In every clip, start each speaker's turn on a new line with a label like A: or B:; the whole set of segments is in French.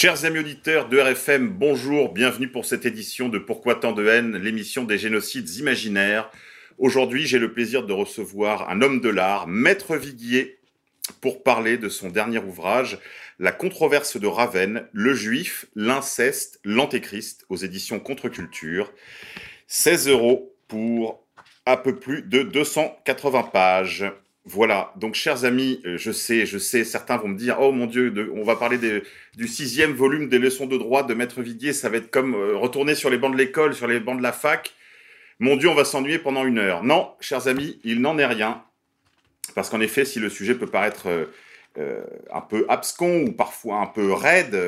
A: Chers amis auditeurs de RFM, bonjour, bienvenue pour cette édition de Pourquoi tant de haine, l'émission des génocides imaginaires. Aujourd'hui, j'ai le plaisir de recevoir un homme de l'art, Maître Viguier, pour parler de son dernier ouvrage, La controverse de Ravenne, le juif, l'inceste, l'antéchrist, aux éditions Contre-Culture. 16 euros pour un peu plus de 280 pages. Voilà, donc chers amis, euh, je sais, je sais, certains vont me dire, oh mon Dieu, on va parler du sixième volume des leçons de droit de Maître Viguier, ça va être comme euh, retourner sur les bancs de l'école, sur les bancs de la fac. Mon Dieu, on va s'ennuyer pendant une heure. Non, chers amis, il n'en est rien. Parce qu'en effet, si le sujet peut paraître euh, un peu abscon ou parfois un peu raide,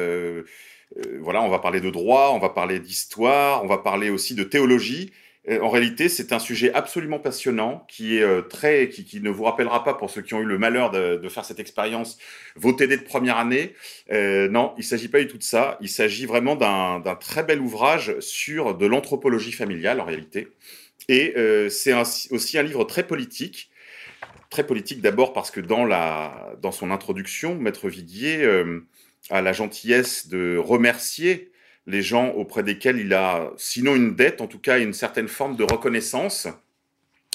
A: voilà, on va parler de droit, on va parler d'histoire, on va parler aussi de théologie. Euh, En réalité, c'est un sujet absolument passionnant qui est euh, très, qui, qui ne vous rappellera pas pour ceux qui ont eu le malheur de, faire cette expérience vos TD de première année. Euh, non, il s'agit pas du tout de ça. Il s'agit vraiment d'un très bel ouvrage sur de l'anthropologie familiale en réalité. Et c'est aussi un livre très politique. Très politique d'abord parce que dans, la, dans son introduction, Maître Viguier euh, a la gentillesse de remercier les gens auprès desquels il a, sinon une dette, en tout cas une certaine forme de reconnaissance.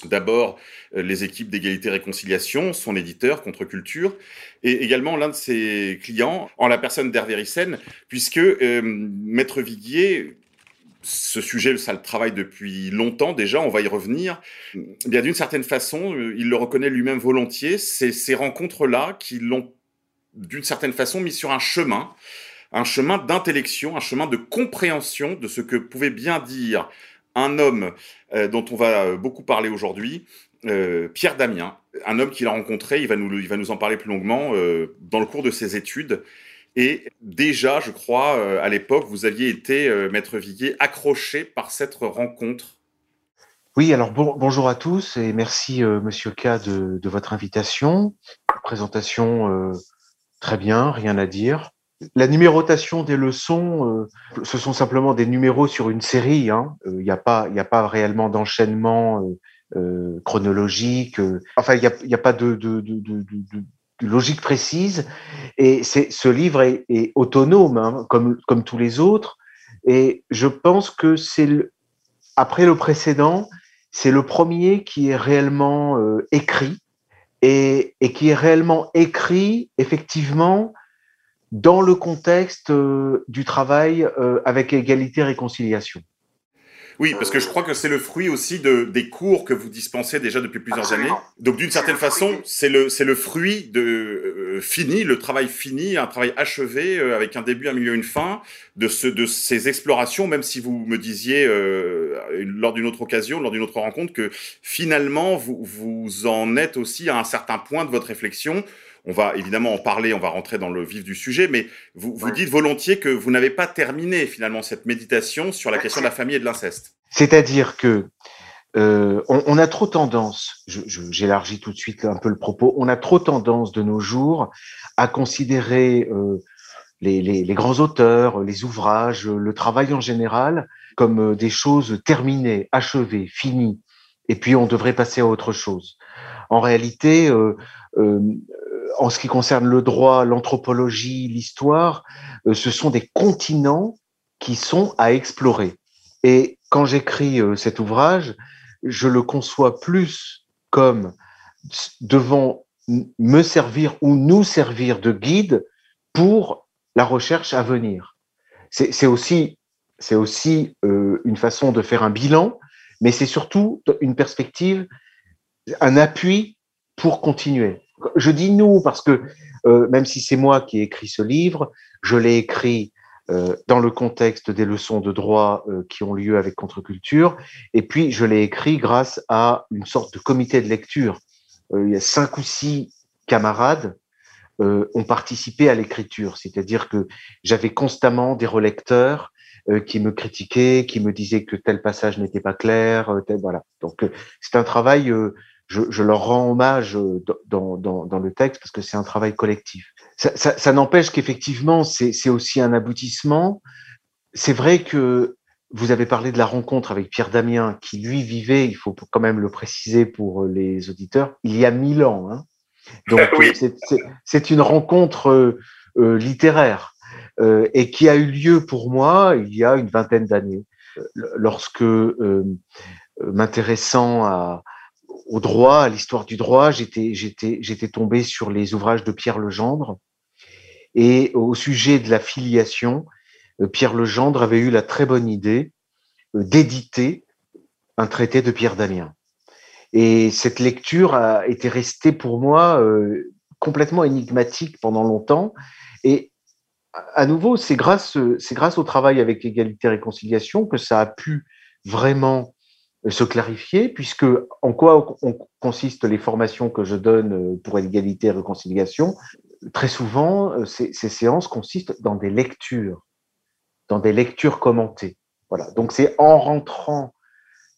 A: D'abord, euh, les équipes d'égalité-réconciliation, son éditeur, Contre-Culture, et également l'un de ses clients, en la personne d'Hervé Rissen, puisque euh, Maître Viguier, ce sujet, ça le travaille depuis longtemps déjà, on va y revenir. Eh Bien d'une certaine façon, euh, il le reconnaît lui-même volontiers, c'est ces rencontres-là qui l'ont d'une certaine façon mis sur un chemin, un chemin d'intellection, un chemin de compréhension de ce que pouvait bien dire un homme euh, dont on va euh, beaucoup parler aujourd'hui, euh, Pierre Damien, un homme qu'il a rencontré, il va nous, il va nous en parler plus longuement dans le cours de ses études. Et déjà, je crois, à l'époque, vous aviez été, Maître Viguier, accroché par cette rencontre.
B: Oui, alors bon- bonjour à tous et merci Monsieur K de, votre invitation. Présentation très bien, rien à dire. La numérotation des leçons, euh, ce sont simplement des numéros sur une série. hein. Euh, Il n'y a pas, a pas réellement d'enchaînement euh, chronologique. Enfin, il n'y a, pas de, logique précise. Et ce livre est, autonome, hein, comme comme tous les autres. Et je pense que c'est après le précédent, c'est le premier qui est réellement écrit et qui est réellement écrit effectivement dans le contexte euh, du travail euh, avec égalité et réconciliation.
A: Oui, parce que je crois que c'est le fruit aussi de, des cours que vous dispensez déjà depuis plusieurs
B: Absolument.
A: années. Donc d'une certaine façon, c'est le, c'est le fruit de euh, fini, le travail fini, un travail achevé euh, avec un début, un milieu, une fin de, ce, de ces explorations, même si vous me disiez euh, lors d'une autre occasion, lors d'une autre rencontre, que finalement vous, vous en êtes aussi à un certain point de votre réflexion. On va évidemment en parler, on va rentrer dans le vif du sujet, mais vous, vous dites volontiers que vous n'avez pas terminé finalement cette méditation sur la question de la famille et de l'inceste.
B: C'est-à-dire que euh, on, on a trop tendance, j'élargis tout de suite un peu le propos, on a trop tendance de nos jours à considérer euh, les, les- les grands auteurs, les ouvrages, le travail en général comme euh, des choses terminées, achevées, finies, et puis on devrait passer à autre chose. En réalité, euh, euh, en ce qui concerne le droit, l'anthropologie, l'histoire, euh, ce sont des continents qui sont à explorer. Et quand j'écris euh, cet ouvrage, je le conçois plus comme devant me servir ou nous servir de guide pour la recherche à venir. C'est c'est aussi, c'est aussi euh, une façon de faire un bilan, mais c'est surtout une perspective, un appui pour continuer. Je dis nous parce que euh, même si c'est moi qui ai écrit ce livre, je l'ai écrit euh, dans le contexte des leçons de droit euh, qui ont lieu avec Contre-Culture. Et puis, je l'ai écrit grâce à une sorte de comité de lecture. Il y a cinq ou six camarades ont participé à l'écriture, c'est-à-dire que j'avais constamment des relecteurs qui me critiquaient, qui me disaient que tel passage n'était pas clair, voilà. Donc c'est un travail, je, je, leur rends hommage dans, dans, dans le texte parce que c'est un travail collectif ça, ça, ça n'empêche qu'effectivement, c'est aussi un aboutissement. C'est vrai que vous avez parlé de la rencontre avec Pierre Damien, qui lui vivait, il faut quand même le préciser pour les auditeurs, il y a mille ans. Hein. Donc oui. c'est une rencontre euh, euh, littéraire euh, et qui a eu lieu pour moi il y a une vingtaine d'années, lorsque euh, m'intéressant à, au droit, à l'histoire du droit, j'étais j'étais j'étais tombé sur les ouvrages de Pierre Legendre et au sujet de la filiation, euh, Pierre Legendre avait eu la très bonne idée euh, d'éditer un traité de Pierre Damien. Et cette lecture a été restée pour moi euh, complètement énigmatique pendant longtemps. Et à nouveau, c'est grâce, c'est grâce au travail avec Égalité et Réconciliation que ça a pu vraiment se clarifier, puisque en quoi consistent les formations que je donne pour égalité et réconciliation? Très souvent, euh, ces, ces, séances consistent dans des lectures, dans des lectures commentées. Voilà. Donc c'est en rentrant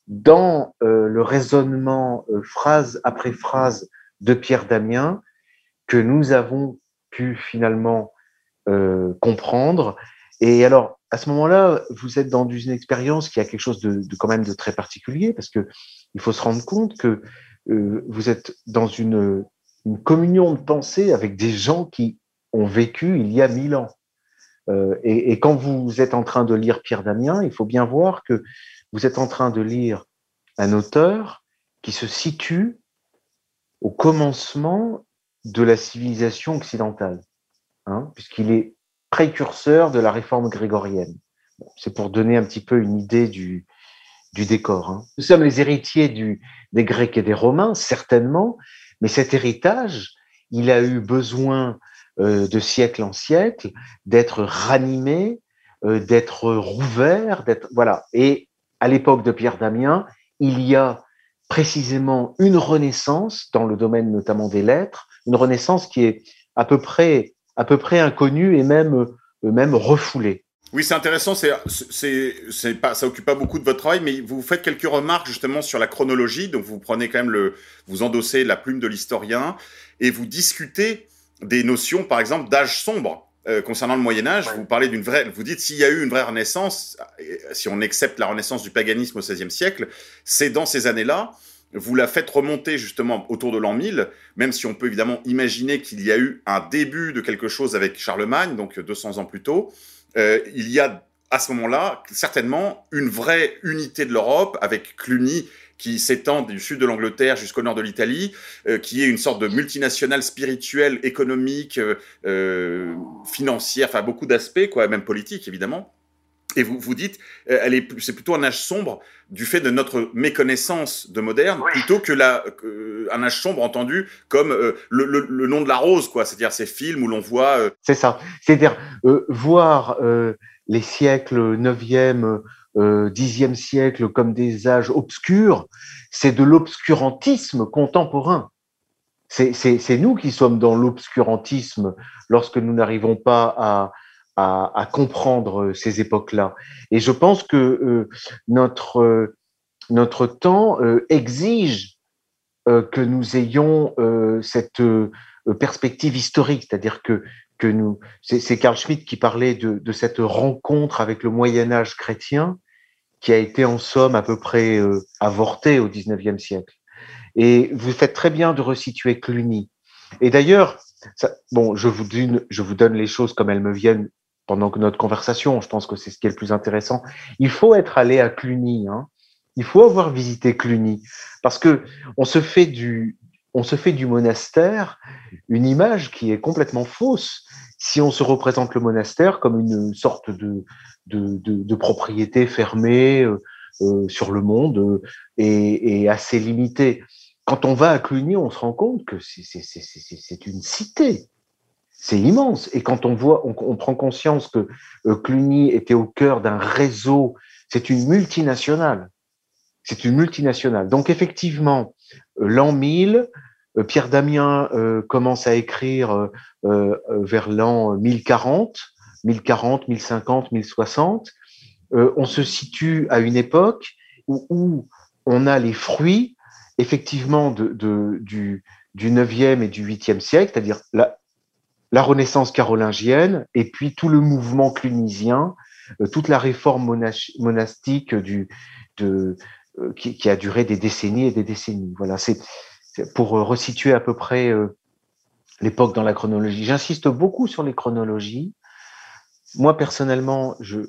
B: dans euh, le raisonnement euh, phrase après phrase de Pierre Damien que nous avons pu finalement euh, comprendre. Et alors, à ce moment-là, vous êtes dans une expérience qui a quelque chose de, de, quand même de très particulier, parce que il faut se rendre compte que euh, vous êtes dans une, une, communion de pensée avec des gens qui ont vécu il y a mille ans. Euh, et, et, quand vous êtes en train de lire Pierre Damien, il faut bien voir que vous êtes en train de lire un auteur qui se situe au commencement de la civilisation occidentale, hein, puisqu'il est précurseur de la réforme grégorienne. C'est pour donner un petit peu une idée du, du décor. Hein. Nous sommes les héritiers des Grecs et des Romains, certainement, mais cet héritage, il a eu besoin euh, de siècle en siècle d'être ranimé, euh, d'être rouvert, d'être voilà. Et à l'époque de Pierre Damien, il y a précisément une renaissance dans le domaine notamment des lettres, une renaissance qui est à peu près à peu près inconnu et même, euh, même refoulé.
A: Oui, c'est intéressant. C'est, c'est, c'est pas, ça occupe pas beaucoup de votre travail, mais vous faites quelques remarques justement sur la chronologie. Donc, vous prenez quand même le, vous endossez la plume de l'historien et vous discutez des notions, par exemple, d'âge sombre euh, concernant le Moyen Âge. Ouais. Vous parlez d'une vraie, vous dites s'il y a eu une vraie renaissance, si on accepte la renaissance du paganisme au XVIe siècle, c'est dans ces années-là vous la faites remonter justement autour de l'an 1000, même si on peut évidemment imaginer qu'il y a eu un début de quelque chose avec Charlemagne, donc 200 ans plus tôt. Euh, il y a à ce moment-là certainement une vraie unité de l'Europe avec Cluny qui s'étend du sud de l'Angleterre jusqu'au nord de l'Italie, euh, qui est une sorte de multinationale spirituelle, économique, euh, financière, enfin beaucoup d'aspects, quoi, même politique évidemment. Et vous vous dites, euh, elle est, c'est plutôt un âge sombre du fait de notre méconnaissance de moderne, oui. plutôt que la, euh, un âge sombre entendu comme euh, le, le, le, nom de la rose, quoi. C'est-à-dire ces films où l'on voit. Euh,
B: c'est ça. C'est-à-dire euh, voir les siècles 9e, 10e siècle comme des âges obscurs, c'est de l'obscurantisme contemporain. C'est nous qui sommes dans l'obscurantisme lorsque nous n'arrivons pas à à, comprendre euh, ces époques-là. Et je pense que euh, notre, euh, notre temps euh, exige euh, que nous ayons euh, cette perspective historique, c'est-à-dire que, que nous, c'est Carl Schmitt qui parlait de, cette rencontre avec le Moyen Âge chrétien qui a été en somme à peu près avortée au XIXe siècle. Et vous faites très bien de resituer Cluny. Et d'ailleurs, bon, je vous, je vous donne les choses comme elles me viennent pendant notre conversation. Je pense que c'est ce qui est le plus intéressant. Il faut être allé à Cluny. Hein. Il faut avoir visité Cluny parce que on se fait du on se fait du monastère une image qui est complètement fausse si on se représente le monastère comme une sorte de de, de, de propriété fermée euh, euh, sur le monde euh, et, et, assez limitée. Quand on va à Cluny, on se rend compte que c'est une cité c'est immense. Et quand on voit, on, prend conscience que Cluny était au cœur d'un réseau, c'est une multinationale. C'est une multinationale. Donc effectivement, l'an 1000, Pierre Damien commence à écrire vers l'an 1040, 1040, 1050, 1060. on se situe à une époque où, on a les fruits effectivement du, du 9e et du 8e siècle, c'est-à-dire la Renaissance carolingienne et puis tout le mouvement clunisien, euh, toute la réforme monastique du, de, euh, qui, a duré des décennies et des décennies. Voilà, c'est pour resituer à peu près euh, l'époque dans la chronologie. J'insiste beaucoup sur les chronologies moi personnellement, je,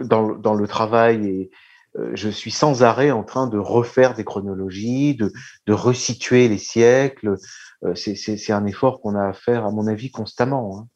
B: dans, dans le travail, et, euh, je suis sans arrêt en train de refaire des chronologies, de, de resituer les siècles. Euh, c'est un effort qu'on a à faire, à mon avis, constamment.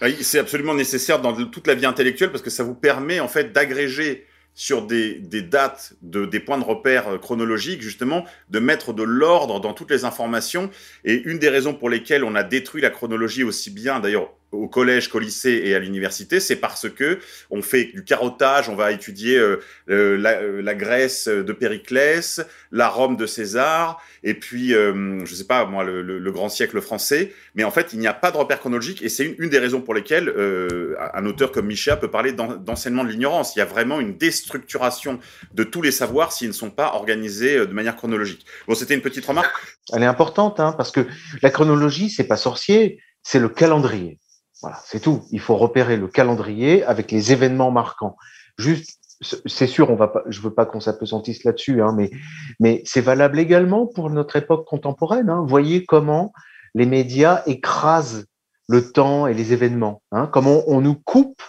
A: Hein. C'est absolument nécessaire dans toute la vie intellectuelle parce que ça vous permet en fait d'agréger sur des, des dates, de, des points de repère euh, chronologiques, justement, de mettre de l'ordre dans toutes les informations. Et une des raisons pour lesquelles on a détruit la chronologie aussi bien, d'ailleurs, au collège, qu'au lycée et à l'université, c'est parce que on fait du carottage, on va étudier euh, euh, la, euh, la, Grèce de Périclès, la Rome de César, et puis, euh, je sais pas moi, le, le, le, grand siècle français. Mais en fait, il n'y a pas de repère chronologique, et c'est une, une, des raisons pour lesquelles un auteur comme Michel peut parler d'enseignement de l'ignorance. Il y a vraiment une déstructuration de tous les savoirs s'ils ne sont pas organisés de manière chronologique. Bon, c'était une petite remarque.
B: Elle est importante, hein, parce que la chronologie, c'est pas sorcier, c'est le calendrier. Voilà, c'est tout. Il faut repérer le calendrier avec les événements marquants. Juste, c'est sûr, on va pas, je veux pas qu'on s'appesantisse là-dessus, hein, mais, mais c'est valable également pour notre époque contemporaine. Hein. Voyez comment les médias écrasent le temps et les événements. Hein, comment on, nous coupe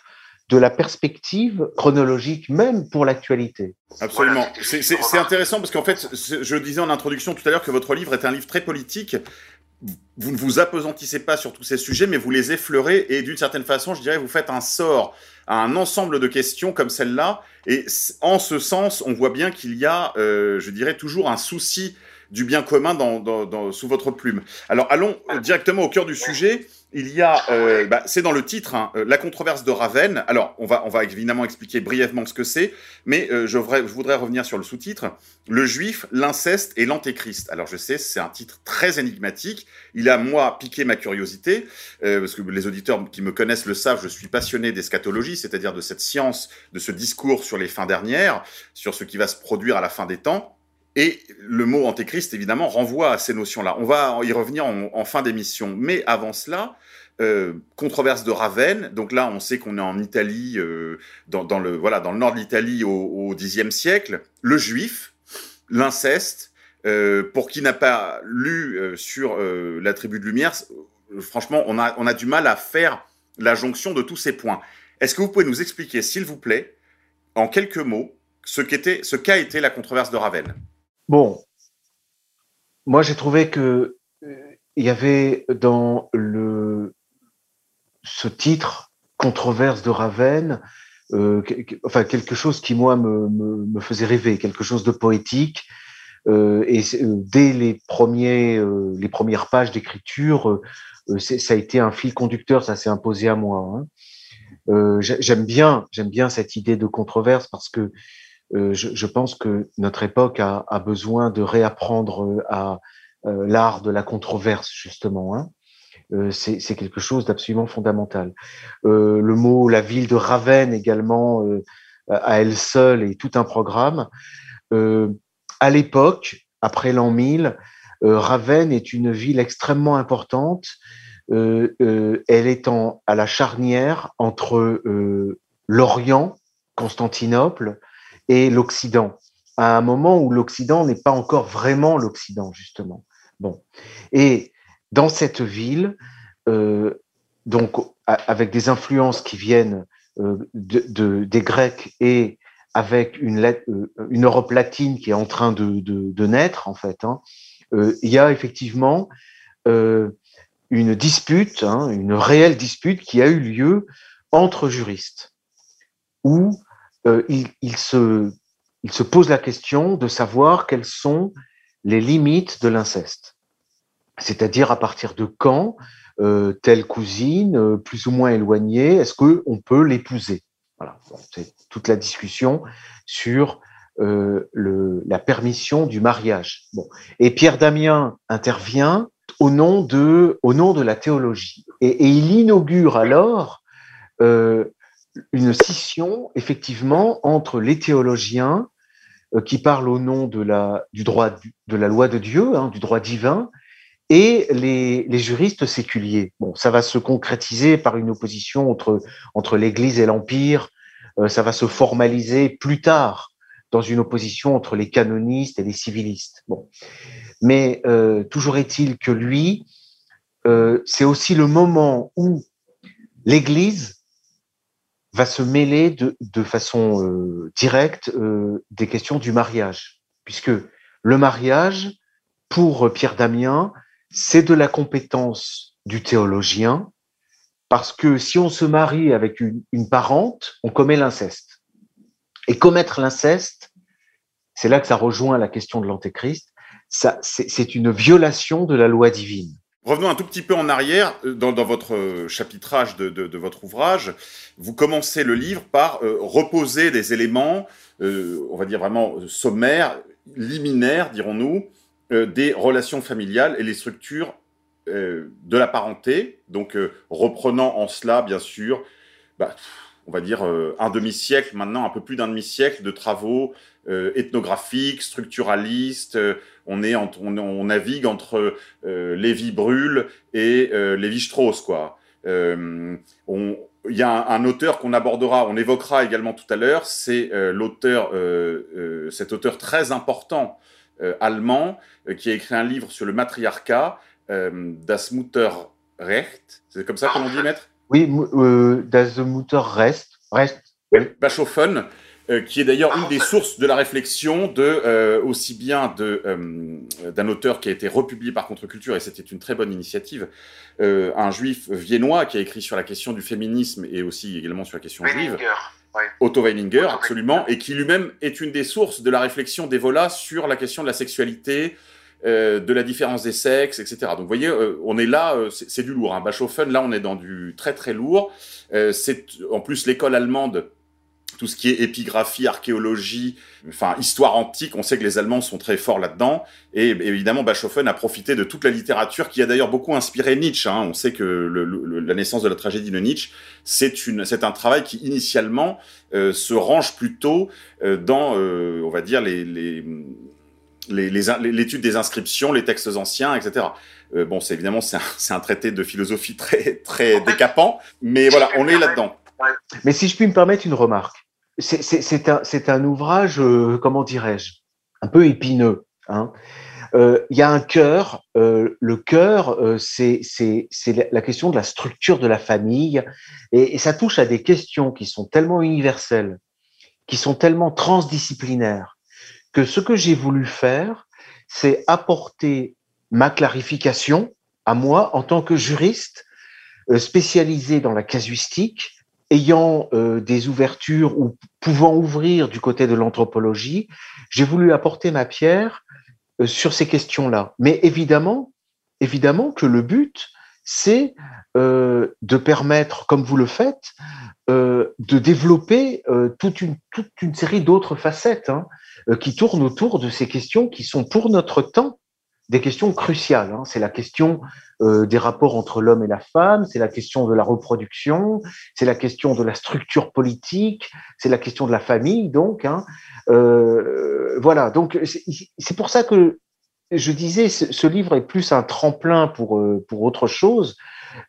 B: de la perspective chronologique même pour l'actualité.
A: Absolument. C'est intéressant parce qu'en fait, je disais en introduction tout à l'heure que votre livre est un livre très politique vous ne vous apesantissez pas sur tous ces sujets, mais vous les effleurez et d'une certaine façon, je dirais, vous faites un sort à un ensemble de questions comme celle-là. Et en ce sens, on voit bien qu'il y a, euh, je dirais, toujours un souci du bien commun dans, dans, dans, sous votre plume. Alors allons directement au cœur du sujet il y a, euh, bah, c'est dans le titre, hein, euh, la controverse de Ravenne. Alors, on va, on va évidemment expliquer brièvement ce que c'est, mais euh, je, voudrais, je, voudrais, revenir sur le sous-titre Le juif, l'inceste et l'antéchrist. Alors, je sais, c'est un titre très énigmatique. Il a, moi, piqué ma curiosité, euh, parce que les auditeurs qui me connaissent le savent, je suis passionné d'eschatologie, c'est-à-dire de cette science, de ce discours sur les fins dernières, sur ce qui va se produire à la fin des temps. Et le mot antéchrist, évidemment, renvoie à ces notions-là. On va y revenir en, fin d'émission. Mais avant cela, euh, controverse de Ravenne. Donc là, on sait qu'on est en Italie, euh, dans, le voilà, dans le nord de l'Italie au, Xe siècle. Le juif, l'inceste. Euh, pour qui n'a pas lu sur la tribu de Lumière, franchement, on a, on a du mal à faire la jonction de tous ces points. Est-ce que vous pouvez nous expliquer, s'il vous plaît, en quelques mots, ce qu'a été la controverse de Ravenne?
B: Bon, moi j'ai trouvé que il y avait dans le ce titre controverse de Ravenne, euh, enfin quelque chose qui moi me, me, faisait rêver, quelque chose de poétique. Euh, et euh, dès les premiers euh, les premières pages d'écriture, euh, ça a été un fil conducteur, ça s'est imposé à moi. Hein. j'aime bien j'aime bien cette idée de controverse parce que euh, je, je, pense que notre époque a, a besoin de réapprendre euh, à euh, l'art de la controverse, justement. Hein. c'est quelque chose d'absolument fondamental. le mot, la ville de Ravenne également, à elle seule, est tout un programme. à l'époque, après l'an 1000, Ravenne est une ville extrêmement importante. elle est en, à la charnière entre l'Orient, Constantinople, et l'Occident, à un moment où l'Occident n'est pas encore vraiment l'Occident, justement. Bon. Et dans cette ville, euh, donc avec des influences qui viennent euh, de, de, des Grecs et avec une, euh, une, Europe latine qui est en train de, naître, en fait, hein, il y a effectivement une dispute, hein, une réelle dispute qui a eu lieu entre juristes, où euh, il, se, pose la question de savoir quelles sont les limites de l'inceste. C'est-à-dire à partir de quand telle cousine, plus ou moins éloignée, est-ce qu'on peut l'épouser? Voilà, c'est toute la discussion sur la permission du mariage. Bon. Et Pierre Damien intervient au nom de, la théologie. Et, il inaugure alors euh, une scission, effectivement, entre les théologiens euh, qui parlent au nom de la, du droit, de la loi de Dieu, hein, du droit divin, et les, les, juristes séculiers. Bon, ça va se concrétiser par une opposition entre, entre l'Église et l'Empire, euh, ça va se formaliser plus tard dans une opposition entre les canonistes et les civilistes. Bon. Mais euh, toujours est-il que lui, c'est aussi le moment où l'Église va se mêler de, façon euh, directe euh, des questions du mariage, puisque le mariage, pour Pierre Damien, c'est de la compétence du théologien, parce que si on se marie avec une, une parente, on commet l'inceste. Et commettre l'inceste, c'est là que ça rejoint la question de l'antéchrist, c'est une violation de la loi divine.
A: Revenons un tout petit peu en arrière, euh, dans, votre euh, chapitrage de, votre ouvrage, vous commencez le livre par euh, reposer des éléments, on va dire vraiment sommaires, liminaires, dirons-nous, des relations familiales et les structures de la parenté, donc reprenant en cela, bien sûr, bah, on va dire un demi-siècle maintenant, un peu plus d'un demi-siècle de travaux ethnographiques, structuralistes, on, est on, navigue entre euh, Lévi Brûle et euh, Lévi-Strauss, quoi. Euh, il y a un, auteur qu'on abordera, on évoquera également tout à l'heure, c'est l'auteur, cet auteur très important allemand qui a écrit un livre sur le matriarcat, Das Mutterrecht. C'est comme ça qu'on dit, maître?
B: Oui, Das Mutterrecht. Rest.
A: Bachofen, euh, qui est d'ailleurs une des sources de la réflexion de euh, aussi bien de euh, d'un auteur qui a été republié par Contre-Culture et c'était une très bonne initiative, un juif viennois qui a écrit sur la question du féminisme et aussi également sur la question juive. Otto Weininger, absolument, et qui lui-même est une des sources de la réflexion d'Evola sur la question de la sexualité, de la différence des sexes, etc. Donc vous voyez, on est là, c'est du lourd. Hein. Bachofen, là on est dans du très très lourd. c'est en plus l'école allemande tout ce qui est épigraphie, archéologie, enfin histoire antique, on sait que les Allemands sont très forts là-dedans. Et évidemment, Bachofen a profité de toute la littérature qui a d'ailleurs beaucoup inspiré Nietzsche. Hein. On sait que la naissance de la tragédie de Nietzsche, c'est un travail qui initialement euh, se range plutôt euh, dans, euh, on va dire, les, l'étude des inscriptions, les textes anciens, etc. bon, c'est évidemment c'est un, un, traité de philosophie très très décapant, mais voilà, on est là-dedans.
B: Mais si je puis me permettre une remarque, c'est un, un, ouvrage, euh, comment dirais-je, un peu épineux. Hein. Euh, il y a un cœur. Euh, le cœur, c'est la question de la structure de la famille, et, et, ça touche à des questions qui sont tellement universelles, qui sont tellement transdisciplinaires, que ce que j'ai voulu faire, c'est apporter ma clarification à moi en tant que juriste spécialisé dans la casuistique ayant euh, des ouvertures ou pouvant ouvrir du côté de l'anthropologie, j'ai voulu apporter ma pierre euh, sur ces questions-là. Mais évidemment, que le but, c'est euh, de permettre, comme vous le faites, de développer toute, une, série d'autres facettes hein, qui tournent autour de ces questions qui sont pour notre temps des questions cruciales. Hein. C'est la question euh, des rapports entre l'homme et la femme, c'est la question de la reproduction, c'est la question de la structure politique, c'est la question de la famille. Donc, hein. euh, voilà. Donc, c'est pour ça que je disais, ce, livre est plus un tremplin pour euh, pour autre chose.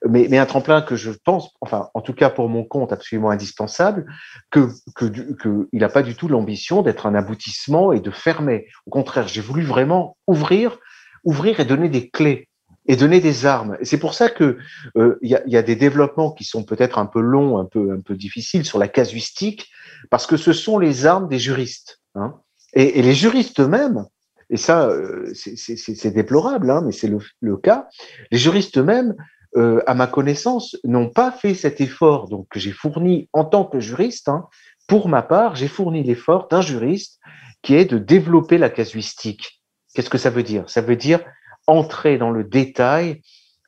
B: Mais, un tremplin que je pense, enfin, en tout cas pour mon compte, absolument indispensable, que, que, n'a pas du tout l'ambition d'être un aboutissement et de fermer. Au contraire, j'ai voulu vraiment ouvrir ouvrir et donner des clés et donner des armes. C'est pour ça que euh, il y, a, des développements qui sont peut-être un peu longs, un peu un peu difficiles sur la casuistique, parce que ce sont les armes des juristes. Hein. Et, et, les juristes eux-mêmes, et ça euh, c'est déplorable, hein, mais c'est le, le, cas, les juristes eux-mêmes, euh, à ma connaissance, n'ont pas fait cet effort donc que j'ai fourni en tant que juriste. Hein. Pour ma part, j'ai fourni l'effort d'un juriste qui est de développer la casuistique Qu'est-ce que ça veut dire? Ça veut dire entrer dans le détail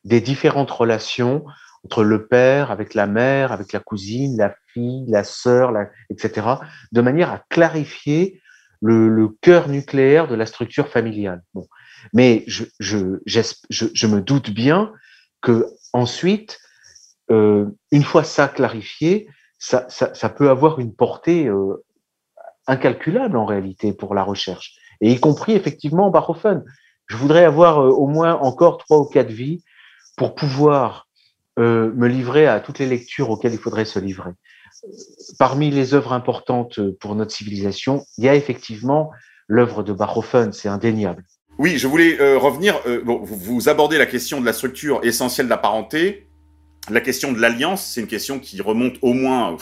B: des différentes relations entre le père, avec la mère, avec la cousine, la fille, la sœur, etc., de manière à clarifier le, cœur nucléaire de la structure familiale. Mais je, me doute bien que ensuite, euh, une fois ça clarifié, ça, peut avoir une portée euh, incalculable en réalité pour la recherche, et y compris effectivement en barophone. Je voudrais avoir euh, au moins encore trois ou quatre vies pour pouvoir euh, me livrer à toutes les lectures auxquelles il faudrait se livrer. Parmi les œuvres importantes pour notre civilisation, il y a effectivement l'œuvre de Bachofen, c'est indéniable.
A: Oui, je voulais euh, revenir, vous abordez la question de la structure essentielle de la parenté, la question de l'alliance, c'est une question qui remonte au moins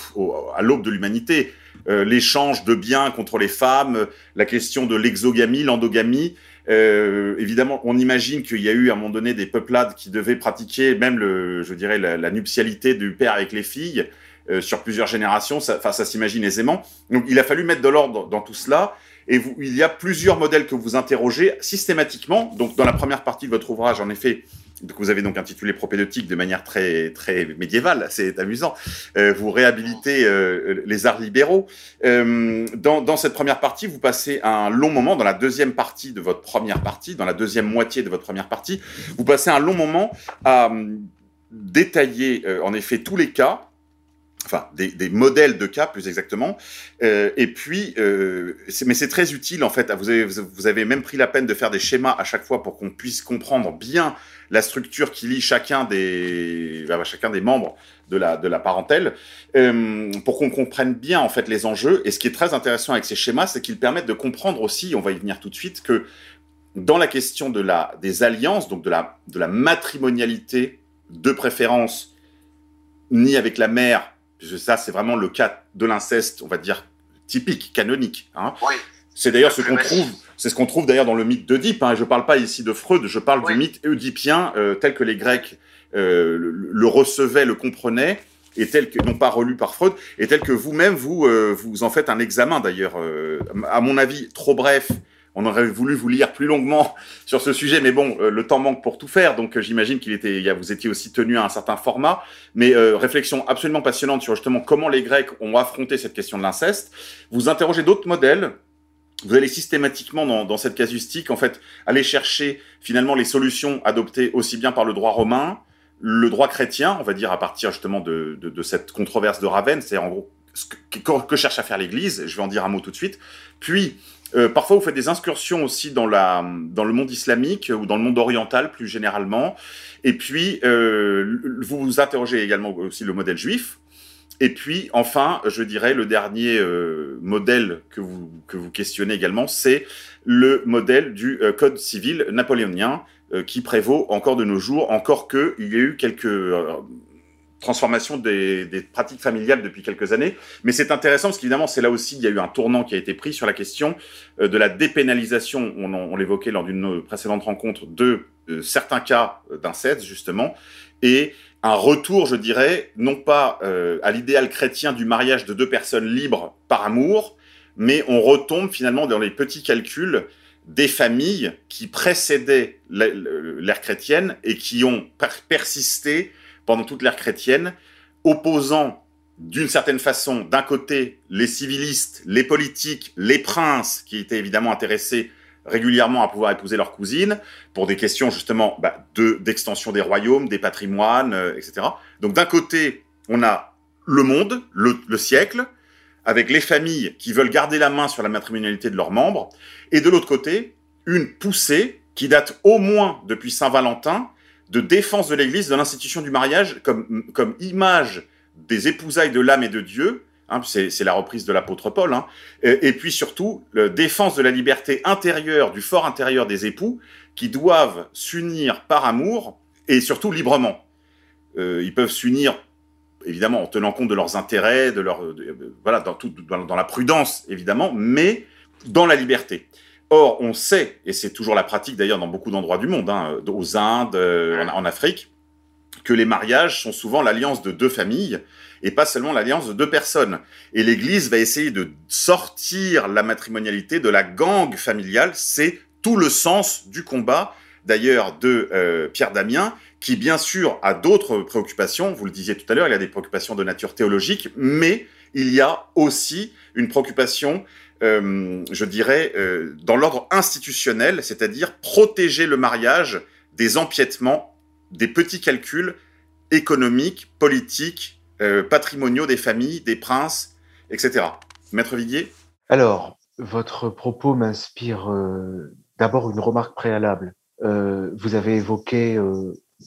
A: à l'aube de l'humanité. L'échange de biens contre les femmes, la question de l'exogamie, l'endogamie, euh, évidemment, on imagine qu'il y a eu à un moment donné des peuplades qui devaient pratiquer même le, je dirais, la, nuptialité du père avec les filles euh, sur plusieurs générations. Ça, ça s'imagine aisément. Donc, il a fallu mettre de l'ordre dans, tout cela. Et il y a plusieurs modèles que vous interrogez systématiquement. Donc, dans la première partie de votre ouvrage, en effet, que vous avez donc intitulé propédeutique de manière très très médiévale, c'est amusant. Euh, vous réhabilitez euh, les arts libéraux. Euh, dans, dans, cette première partie, vous passez un long moment, dans la deuxième partie de votre première partie, dans la deuxième moitié de votre première partie, vous passez un long moment à hum, détailler en effet tous les cas enfin des, des, modèles de cas plus exactement. Euh, et puis, euh, mais c'est très utile en fait. Vous avez, vous avez même pris la peine de faire des schémas à chaque fois pour qu'on puisse comprendre bien la structure qui lie chacun des, bah, chacun des membres de la, de la parentèle, euh, pour qu'on comprenne bien en fait les enjeux. Et ce qui est très intéressant avec ces schémas, c'est qu'ils permettent de comprendre aussi, on va y venir tout de suite, que dans la question de la, des alliances, donc de la, de la matrimonialité de préférence, ni avec la mère, ça c'est vraiment le cas de l'inceste, on va dire typique, canonique. Hein.
C: Oui.
A: C'est d'ailleurs ce qu'on trouve, c'est ce qu'on trouve d'ailleurs dans le mythe d'Oedipe. Hein. Je ne parle pas ici de Freud, je parle du mythe oedipien euh, tel que les Grecs euh, le, recevaient, le comprenaient, et tel que non pas relu par Freud, et tel que vous-même vous euh, vous en faites un examen d'ailleurs. À mon avis, trop bref. On aurait voulu vous lire plus longuement sur ce sujet, mais bon, le temps manque pour tout faire, donc j'imagine qu'il était, vous étiez aussi tenu à un certain format. Mais réflexion absolument passionnante sur justement comment les Grecs ont affronté cette question de l'inceste. Vous interrogez d'autres modèles vous allez systématiquement dans, dans, cette casuistique, en fait, aller chercher finalement les solutions adoptées aussi bien par le droit romain, le droit chrétien, on va dire à partir justement de, de, de cette controverse de Ravenne, c'est en gros ce que, que, cherche à faire l'Église, je vais en dire un mot tout de suite, puis euh, parfois vous faites des incursions aussi dans, la, dans le monde islamique ou dans le monde oriental plus généralement, et puis euh, vous vous interrogez également aussi le modèle juif, et puis, enfin, je dirais, le dernier euh, modèle que vous, que vous questionnez également, c'est le modèle du euh, Code civil napoléonien euh, qui prévaut encore de nos jours, encore qu'il y a eu quelques transformations des, pratiques familiales depuis quelques années. Mais c'est intéressant parce qu'évidemment, c'est là aussi, il y a eu un tournant qui a été pris sur la question de la dépénalisation, on, l'évoquait lors d'une précédente rencontre, de certains cas d'inceste, justement, et un retour, je dirais, non pas euh, à l'idéal chrétien du mariage de deux personnes libres par amour, mais on retombe finalement dans les petits calculs des familles qui précédaient l'ère chrétienne et qui ont persisté pendant toute l'ère chrétienne, opposant d'une certaine façon, d'un côté, les civilistes, les politiques, les princes, qui étaient évidemment intéressés régulièrement à pouvoir épouser leur cousine pour des questions justement bah, de d'extension des royaumes, des patrimoines, euh, etc. Donc d'un côté, on a le monde, le, le, siècle, avec les familles qui veulent garder la main sur la matrimonialité de leurs membres, et de l'autre côté, une poussée qui date au moins depuis Saint-Valentin de défense de l'Église, de l'institution du mariage comme, comme image des épousailles de l'âme et de Dieu, Hein, c'est la reprise de l'apôtre Paul, hein, et, puis surtout la défense de la liberté intérieure, du fort intérieur des époux, qui doivent s'unir par amour et surtout librement. Euh, ils peuvent s'unir évidemment en tenant compte de leurs intérêts, de leur voilà dans, tout, dans, la prudence évidemment, mais dans la liberté. Or, on sait, et c'est toujours la pratique d'ailleurs dans beaucoup d'endroits du monde, hein, aux Indes, euh, en, Afrique, que les mariages sont souvent l'alliance de deux familles et pas seulement l'alliance de deux personnes. Et l'Église va essayer de sortir la matrimonialité de la gangue familiale. C'est tout le sens du combat d'ailleurs de Pierre Damien, qui bien sûr a d'autres préoccupations, vous le disiez tout à l'heure, il a des préoccupations de nature théologique, mais il y a aussi une préoccupation, euh, je dirais, euh, dans l'ordre institutionnel, c'est-à-dire protéger le mariage des empiètements, des petits calculs économiques, politiques, euh, patrimoniaux des familles, des princes, etc. Maître Viguier?
B: Alors, votre propos m'inspire d'abord une remarque préalable. vous avez évoqué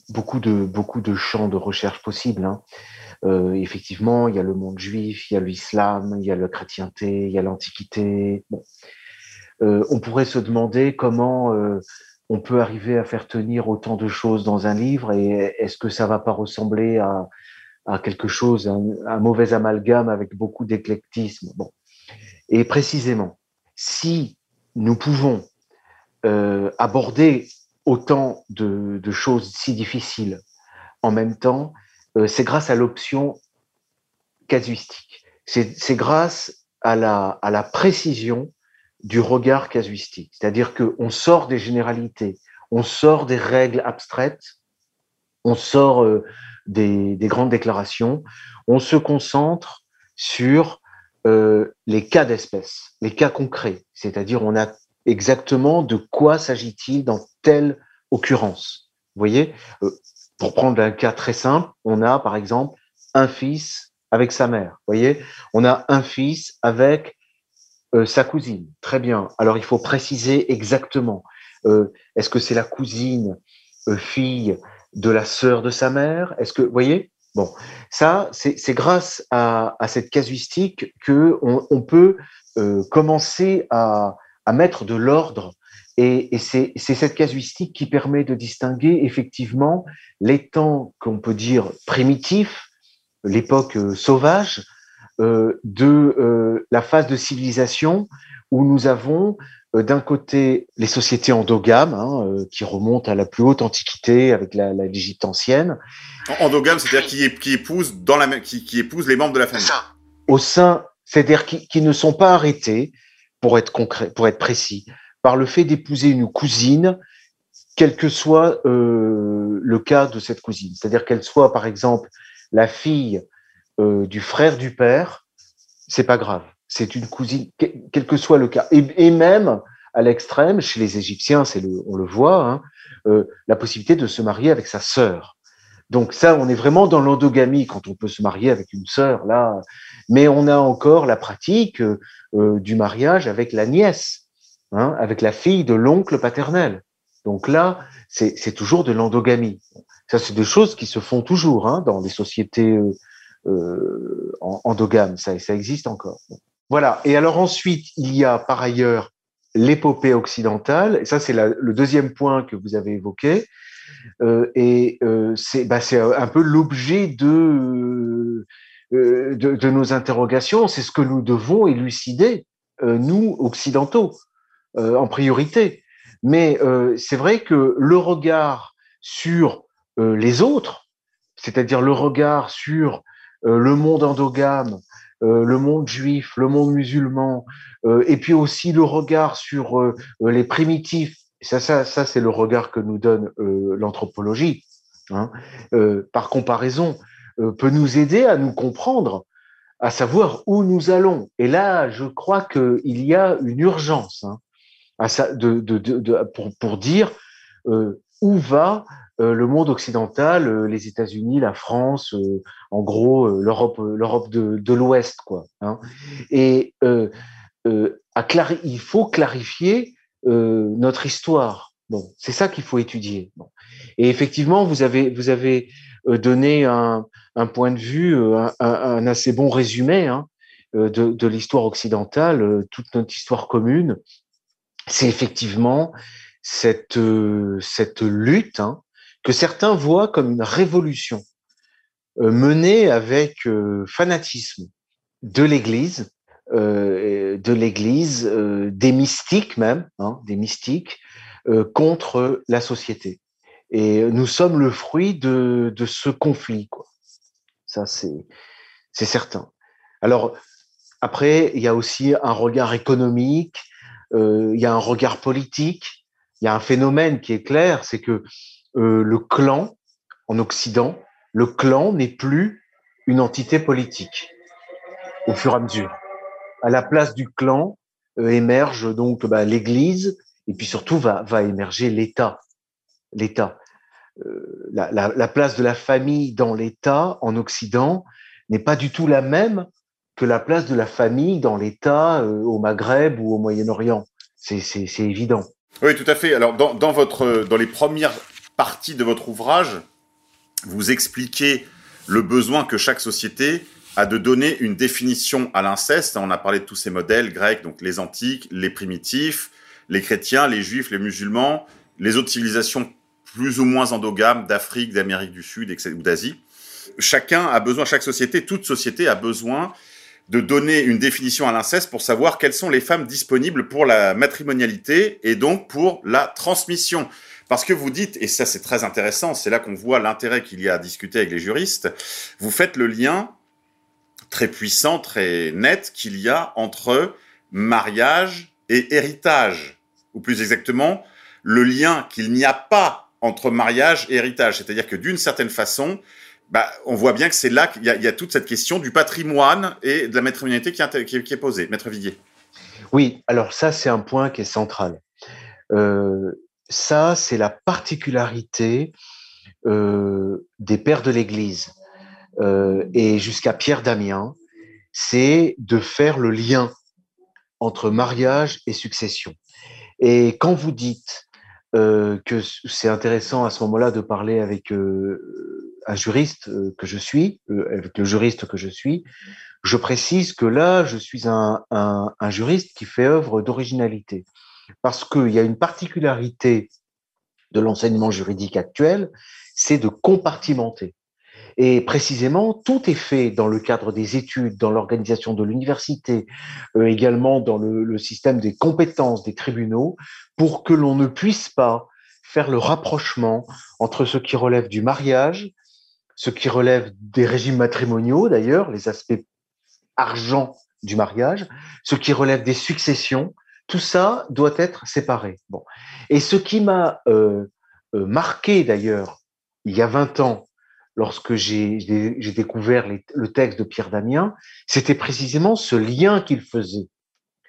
B: beaucoup de beaucoup de champs de recherche possibles. Hein. Euh, effectivement, il y a le monde juif, il y a l'islam, il y a la chrétienté, il y a l'antiquité. Bon. Euh, on pourrait se demander comment euh, on peut arriver à faire tenir autant de choses dans un livre et est-ce que ça va pas ressembler à, quelque chose, un, un mauvais amalgame avec beaucoup d'éclectisme? Bon. Et précisément, si nous pouvons aborder autant de, choses si difficiles en même temps, c'est grâce à l'option casuistique. C'est grâce à la, précision du regard casuistique. C'est-à-dire qu'on sort des généralités, on sort des règles abstraites, on sort euh, des, des, grandes déclarations, on se concentre sur euh, les cas d'espèce, les cas concrets. C'est-à-dire on a exactement de quoi s'agit-il dans telle occurrence. Vous voyez, euh, pour prendre un cas très simple, on a par exemple un fils avec sa mère. Voyez, on a un fils avec euh, sa cousine. Très bien. Alors il faut préciser exactement. Euh, est-ce que c'est la cousine fille de la sœur de sa mère? Est-ce que, vous voyez? Bon, ça, c'est grâce à, cette casuistique que on, peut commencer à mettre de l'ordre. Et, et c'est cette casuistique qui permet de distinguer effectivement les temps qu'on peut dire primitifs, l'époque euh, sauvage, euh, de euh, la phase de civilisation où nous avons euh, d'un côté les sociétés endogames hein, euh, qui remontent à la plus haute antiquité avec la, l'Égypte ancienne.
A: Endogame, c'est-à-dire qui, qui épouse dans la qui, qui épouse les membres de la famille.
B: Au sein, c'est-à-dire qui, qui ne sont pas arrêtés, pour être concret, pour être précis, par le fait d'épouser une cousine, quel que soit euh, le cas de cette cousine. C'est-à-dire qu'elle soit, par exemple, la fille euh, du frère du père, c'est pas grave. C'est une cousine, quel que soit le cas. Et, même à l'extrême, chez les Égyptiens, le, on le voit, hein, euh, la possibilité de se marier avec sa sœur. Donc ça, on est vraiment dans l'endogamie quand on peut se marier avec une sœur là, mais on a encore la pratique du mariage avec la nièce, hein, avec la fille de l'oncle paternel. Donc là, c'est toujours de l'endogamie. Ça, c'est des choses qui se font toujours hein, dans les sociétés euh, euh, endogames. Ça, ça existe encore. Voilà. Et alors ensuite, il y a par ailleurs l'épopée occidentale. Et ça, c'est le deuxième point que vous avez évoqué. Euh, et euh, c'est bah, un peu l'objet de, de, nos interrogations. C'est ce que nous devons élucider, nous, occidentaux, en priorité. Mais c'est vrai que le regard sur les autres, c'est-à-dire le regard sur le monde endogame, le monde juif, le monde musulman, et puis aussi le regard sur les primitifs ça, ça, ça c'est le regard que nous donne euh, l'anthropologie, hein, euh, par comparaison, euh, peut nous aider à nous comprendre, à savoir où nous allons. Et là, je crois qu'il y a une urgence hein, pour, dire euh, où va euh, le monde occidental, les États-Unis, la France, en gros l'Europe, de, l'Ouest, quoi. Hein. Et il faut clarifier euh, notre histoire. Bon, c'est ça qu'il faut étudier. Et effectivement, vous avez euh, donné un, point de vue, euh, un, assez bon résumé hein, de l'histoire occidentale, toute notre histoire commune. C'est effectivement cette cette lutte hein, que certains voient comme une révolution menée avec fanatisme de l'Église euh, de l'Église, euh, des mystiques même, hein, des mystiques, euh, contre la société. Et nous sommes le fruit de, de ce conflit. Quoi. Ça, c'est, certain. Alors, après, il y a aussi un regard économique, euh, il y a un regard politique. il y a un phénomène qui est clair, c'est que euh, le clan en Occident, le clan n'est plus une entité politique au fur et à mesure. À la place du clan euh, émerge donc bah, l'Église et puis surtout va, émerger l'État. L'État. Euh, la, la, la, place de la famille dans l'État en Occident n'est pas du tout la même que la place de la famille dans l'État euh, au Maghreb ou au Moyen-Orient. C'est évident.
A: Oui, tout à fait. Alors, dans, dans, votre, dans les premières parties de votre ouvrage, vous expliquez le besoin que chaque société a de donner une définition à l'inceste. On a parlé de tous ces modèles grecs, donc les antiques, les primitifs, les chrétiens, les juifs, les musulmans, les autres civilisations plus ou moins endogames d'Afrique, d'Amérique du Sud ou d'Asie. Chacun a besoin, chaque société, toute société a besoin de donner une définition à l'inceste pour savoir quelles sont les femmes disponibles pour la matrimonialité et donc pour la transmission. Parce que vous dites, et ça c'est très intéressant, c'est là qu'on voit l'intérêt qu'il y a à discuter avec les juristes, vous faites le lien très puissant, très net qu'il y a entre mariage et héritage, ou plus exactement, le lien qu'il n'y a pas entre mariage et héritage. C'est-à-dire que d'une certaine façon, bah, on voit bien que c'est là qu'il y, a toute cette question du patrimoine et de la matrimonialité qui, est posée. Maître Viguier.
B: Oui, alors ça, c'est un point qui est central. Euh, ça, c'est la particularité euh, des pères de l'Église euh, et jusqu'à Pierre Damien, c'est de faire le lien entre mariage et succession. Et quand vous dites que c'est intéressant à ce moment-là de parler avec un juriste euh, que je suis, euh, avec le juriste que je suis, je précise que là, je suis un, un, juriste qui fait œuvre d'originalité. Parce qu'il y a une particularité de l'enseignement juridique actuel, c'est de compartimenter. Et précisément, tout est fait dans le cadre des études, dans l'organisation de l'université, euh, également dans le, système des compétences des tribunaux, pour que l'on ne puisse pas faire le rapprochement entre ce qui relève du mariage, ce qui relève des régimes matrimoniaux d'ailleurs, les aspects argent du mariage, ce qui relève des successions, tout ça doit être séparé. Bon. Et ce qui m'a euh, euh, marqué d'ailleurs il y a 20 ans lorsque j'ai découvert le texte de Pierre Damien, c'était précisément ce lien qu'il faisait.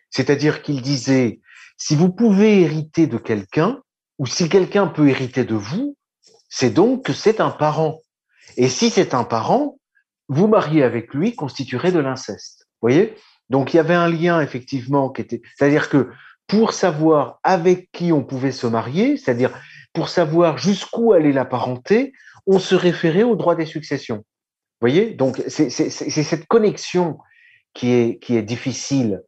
B: C'est-à-dire qu'il disait, si vous pouvez hériter de quelqu'un, ou si quelqu'un peut hériter de vous, c'est donc que c'est un parent. Et si c'est un parent, vous marier avec lui constituerait de l'inceste. voyez? Donc il y avait un lien effectivement qui était, c'est-à-dire que pour savoir avec qui on pouvait se marier, c'est-à-dire pour savoir jusqu'où allait la parenté, on se référait au droit des successions. Voyez? Donc, c'est cette connexion qui est, qui est difficile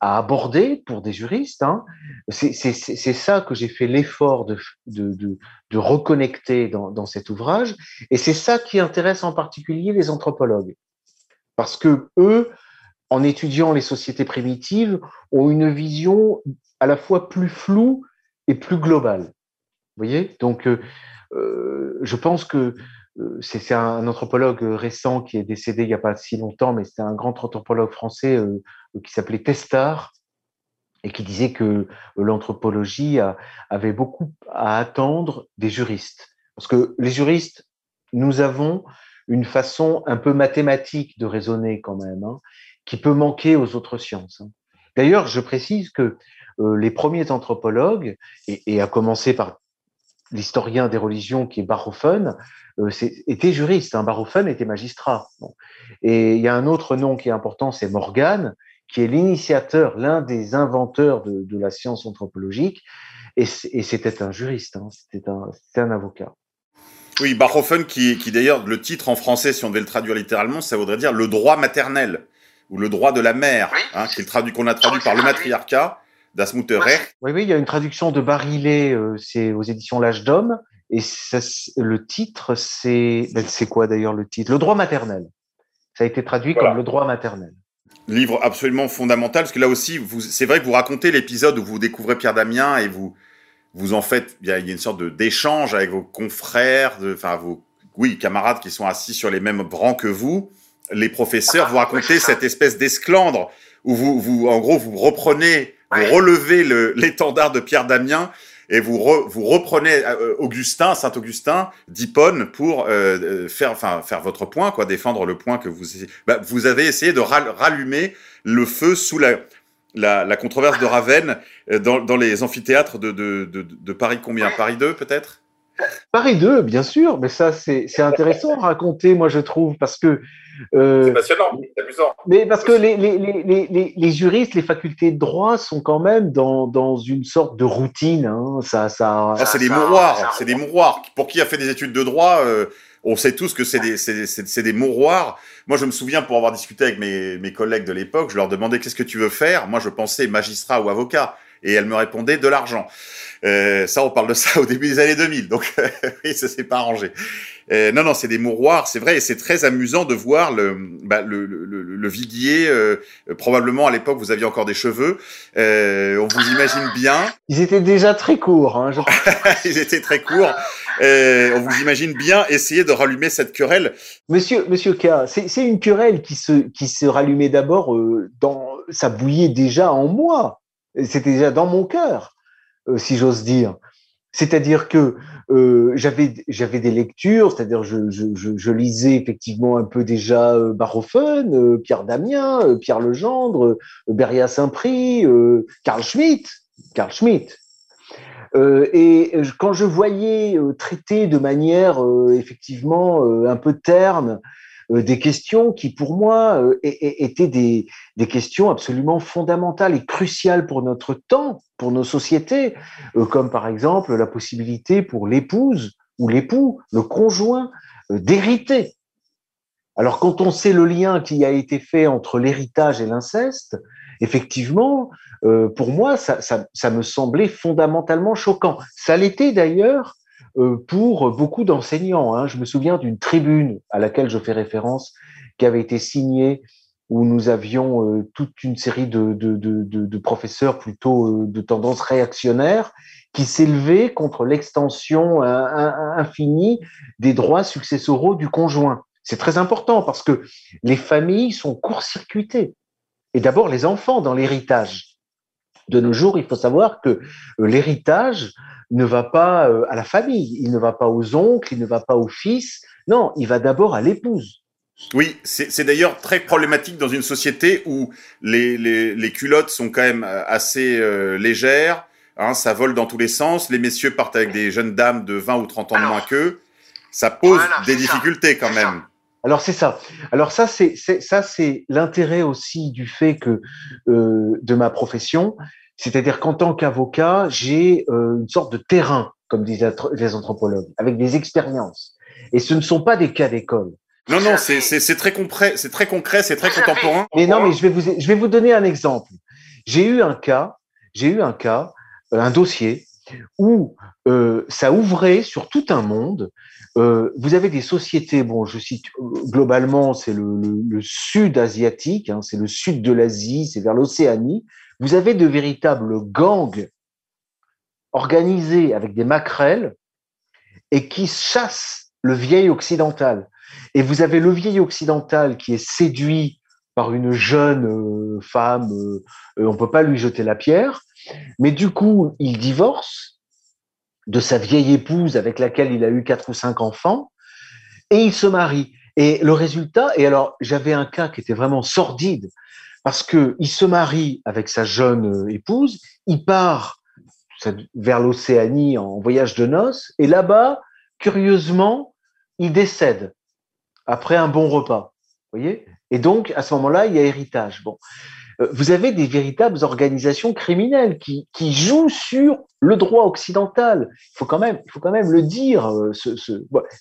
B: à aborder pour des juristes. Hein. C'est ça que j'ai fait l'effort de, reconnecter dans, cet ouvrage. Et c'est ça qui intéresse en particulier les anthropologues. Parce que eux, en étudiant les sociétés primitives, ont une vision à la fois plus floue et plus globale. Vous voyez? Donc, euh, euh, je pense que c'est un anthropologue récent qui est décédé il n'y a pas si longtemps, mais c'était un grand anthropologue français euh, qui s'appelait Testard et qui disait que l'anthropologie avait beaucoup à attendre des juristes. Parce que les juristes, nous avons une façon un peu mathématique de raisonner quand même, hein, qui peut manquer aux autres sciences. Hein. D'ailleurs, je précise que euh, les premiers anthropologues, et à commencer par l'historien des religions qui est Barofen, euh, était juriste. Hein. Barofen était magistrat. Bon. Et il y a un autre nom qui est important, c'est Morgan, qui est l'initiateur, l'un des inventeurs de, de, la science anthropologique. Et, et c'était un juriste, hein. c'était un, un, avocat.
A: Oui, Barofen, qui, qui d'ailleurs, le titre en français, si on devait le traduire littéralement, ça voudrait dire le droit maternel ou le droit de la mère, hein, qu'on a traduit par le matriarcat. Das Mutterrecht.
B: Oui, oui, il y a une traduction de Barillet, euh, c'est aux éditions L'Âge d'Homme, et ça, le titre, c'est ben, c'est quoi d'ailleurs le titre? Le droit maternel. Ça a été traduit voilà. comme le droit maternel.
A: Livre absolument fondamental, parce que là aussi, c'est vrai que vous racontez l'épisode où vous découvrez Pierre Damien et vous vous en faites, il y a, une sorte d'échange avec vos confrères, enfin vos oui camarades qui sont assis sur les mêmes rangs que vous, les professeurs, vous racontez cette espèce d'esclandre où vous, vous, en gros, vous reprenez, vous relevez l'étendard de Pierre Damien et vous vous reprenez euh, Augustin, Saint Augustin d'Hippone pour euh, faire enfin faire votre point quoi, défendre le point que vous bah, vous avez essayé de rallumer le feu sous la la, la controverse de Ravenne dans, dans les amphithéâtres de, de, de, de Paris combien? Paris 2 peut-être?
B: Paris 2, bien sûr, mais ça, c'est intéressant à raconter, moi, je trouve, parce que.
A: Euh, c'est passionnant, c'est amusant.
B: Mais parce que les, les, les, les, juristes, les facultés de droit sont quand même dans, dans une sorte de routine. Hein. Ça, ça,
A: ah, c'est des mouroirs, c'est des mouroirs. Pour qui a fait des études de droit, euh, on sait tous que c'est des, c'est des mouroirs. Moi, je me souviens, pour avoir discuté avec mes, mes collègues de l'époque, je leur demandais qu'est-ce que tu veux faire? Moi, je pensais magistrat ou avocat. Et elle me répondait de l'argent. Euh, ça, on parle de ça au début des années 2000, donc oui, ça s'est pas arrangé. Euh, non, non, c'est des mouroirs, c'est vrai, et c'est très amusant de voir le, bah, le, le, le, viguier. Euh, probablement à l'époque, vous aviez encore des cheveux. Euh, on vous imagine bien.
B: Ils étaient déjà très courts. Hein, je...
A: Ils étaient très courts. Euh, on vous imagine bien essayer de rallumer cette querelle.
B: Monsieur, Monsieur K, c'est une querelle qui se qui se rallumait d'abord dans ça bouillait déjà en moi. C'était déjà dans mon cœur. Euh, si j'ose dire. C'est-à-dire que euh, j'avais des lectures, c'est-à-dire je, je, lisais effectivement un peu déjà euh, euh Pierre Damien, Pierre Legendre, Beria Saint-Prix, Carl Schmitt, Carl Schmitt. et quand je voyais traiter de manière effectivement un peu terne des questions qui, pour moi, étaient des, des, questions absolument fondamentales et cruciales pour notre temps, pour nos sociétés, euh, comme par exemple la possibilité pour l'épouse ou l'époux, le conjoint, d'hériter. Alors quand on sait le lien qui a été fait entre l'héritage et l'inceste, effectivement, pour moi, ça, me semblait fondamentalement choquant. Ça l'était d'ailleurs euh, pour beaucoup d'enseignants. Hein. Je me souviens d'une tribune à laquelle je fais référence qui avait été signée où nous avions euh, toute une série de, de, de, professeurs plutôt euh, de tendance réactionnaire qui s'élevaient contre l'extension infinie des droits successoraux du conjoint. C'est très important parce que les familles sont court-circuitées. Et d'abord les enfants dans l'héritage. De nos jours, il faut savoir que l'héritage ne va pas euh, à la famille, il ne va pas aux oncles, il ne va pas aux fils. Non, il va d'abord à l'épouse.
A: Oui, c'est d'ailleurs très problématique dans une société où les, les, les culottes sont quand même euh, assez euh, légères, hein, ça vole dans tous les sens, les messieurs partent avec des jeunes dames de 20 ou 30 ans de moins qu'eux, ça pose des difficultés quand même.
B: Alors c'est ça. Alors ça c'est ça c'est l'intérêt aussi du fait que euh, de ma profession, c'est-à-dire qu'en tant qu'avocat, j'ai euh, une sorte de terrain, comme disent les anthropologues, avec des expériences. Et ce ne sont pas des cas d'école.
A: Non, non, c'est très concret, c'est très concret, c'est très contemporain.
B: Mais non, mais je vais vous, je vais vous donner un exemple. J'ai eu un cas, j'ai eu un cas, euh, un dossier où euh, ça ouvrait sur tout un monde. Euh, vous avez des sociétés, bon, je cite globalement, c'est le, le, le, sud asiatique, hein, c'est le sud de l'Asie, c'est vers l'Océanie, vous avez de véritables gangs organisés avec des maquerelles et qui chassent le vieil occidental. Et vous avez le vieil occidental qui est séduit par une jeune euh, femme, euh, on peut pas lui jeter la pierre, mais du coup, il divorce de sa vieille épouse avec laquelle il a eu quatre ou cinq enfants, et il se marie. Et le résultat, et alors j'avais un cas qui était vraiment sordide, parce que il se marie avec sa jeune euh, épouse, il part vers l'Océanie en voyage de noces, et là-bas, curieusement, il décède après un bon repas. Voyez? Et donc, à ce moment-là, il y a héritage. Bon, euh, vous avez des véritables organisations criminelles qui, qui jouent sur le droit occidental. Il faut quand même, il faut quand même le dire. Euh.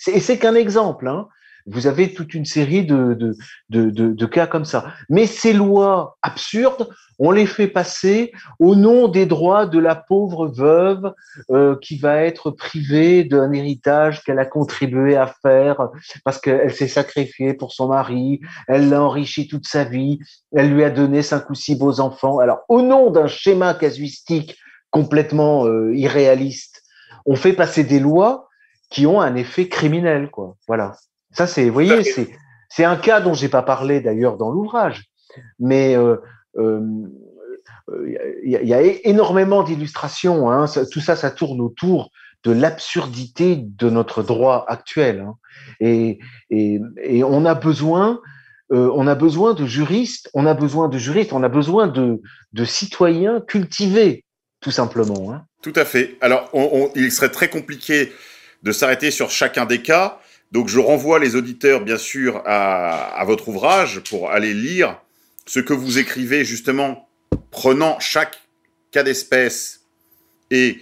B: Et c'est qu'un exemple. Hein. Vous avez toute une série de, de, de, cas comme ça. Mais ces lois absurdes, on les fait passer au nom des droits de la pauvre veuve euh, qui va être privée d'un héritage qu'elle a contribué à faire parce qu'elle s'est sacrifiée pour son mari, elle l'a enrichi toute sa vie, elle lui a donné cinq ou six beaux enfants. Alors, au nom d'un schéma casuistique complètement euh, irréaliste, on fait passer des lois qui ont un effet criminel, quoi. Voilà. Ça, c'est, vous voyez, c'est, un cas dont j'ai pas parlé d'ailleurs dans l'ouvrage, mais euh, euh, il y, a énormément d'illustrations. Hein. tout ça, ça tourne autour de l'absurdité de notre droit actuel. Hein. Et, on a besoin, euh, on a besoin de juristes, on a besoin de juristes, on a besoin de, citoyens cultivés, tout simplement. Hein.
A: Tout à fait. Alors, il serait très compliqué de s'arrêter sur chacun des cas. Donc, je renvoie les auditeurs, bien sûr, à, votre ouvrage pour aller lire ce que vous écrivez, justement, prenant chaque cas d'espèce et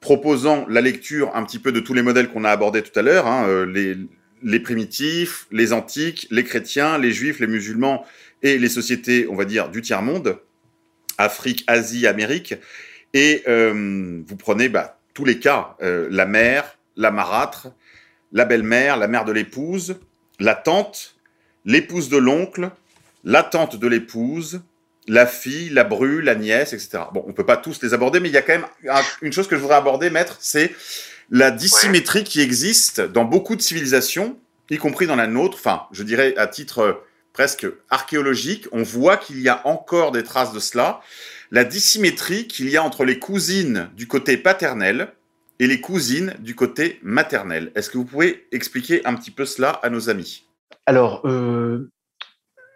A: proposant la lecture un petit peu de tous les modèles qu'on a abordés tout à l'heure, hein, euh, les, primitifs, les antiques, les chrétiens, les juifs, les musulmans et les sociétés, on va dire, du tiers-monde, Afrique, Asie, Amérique, et euh, vous prenez bah, tous les cas, euh, la mère, la marâtre, la belle-mère, la mère de l'épouse, la tante, l'épouse de l'oncle, la tante de l'épouse, la fille, la bru, la nièce, etc. Bon, on peut pas tous les aborder, mais il y a quand même une chose que je voudrais aborder, maître, c'est la dissymétrie qui existe dans beaucoup de civilisations, y compris dans la nôtre. Enfin, je dirais à titre euh, presque archéologique, on voit qu'il y a encore des traces de cela. La dissymétrie qu'il y a entre les cousines du côté paternel et les cousines du côté maternel. Est-ce que vous pouvez expliquer un petit peu cela à nos amis?
B: Alors, euh,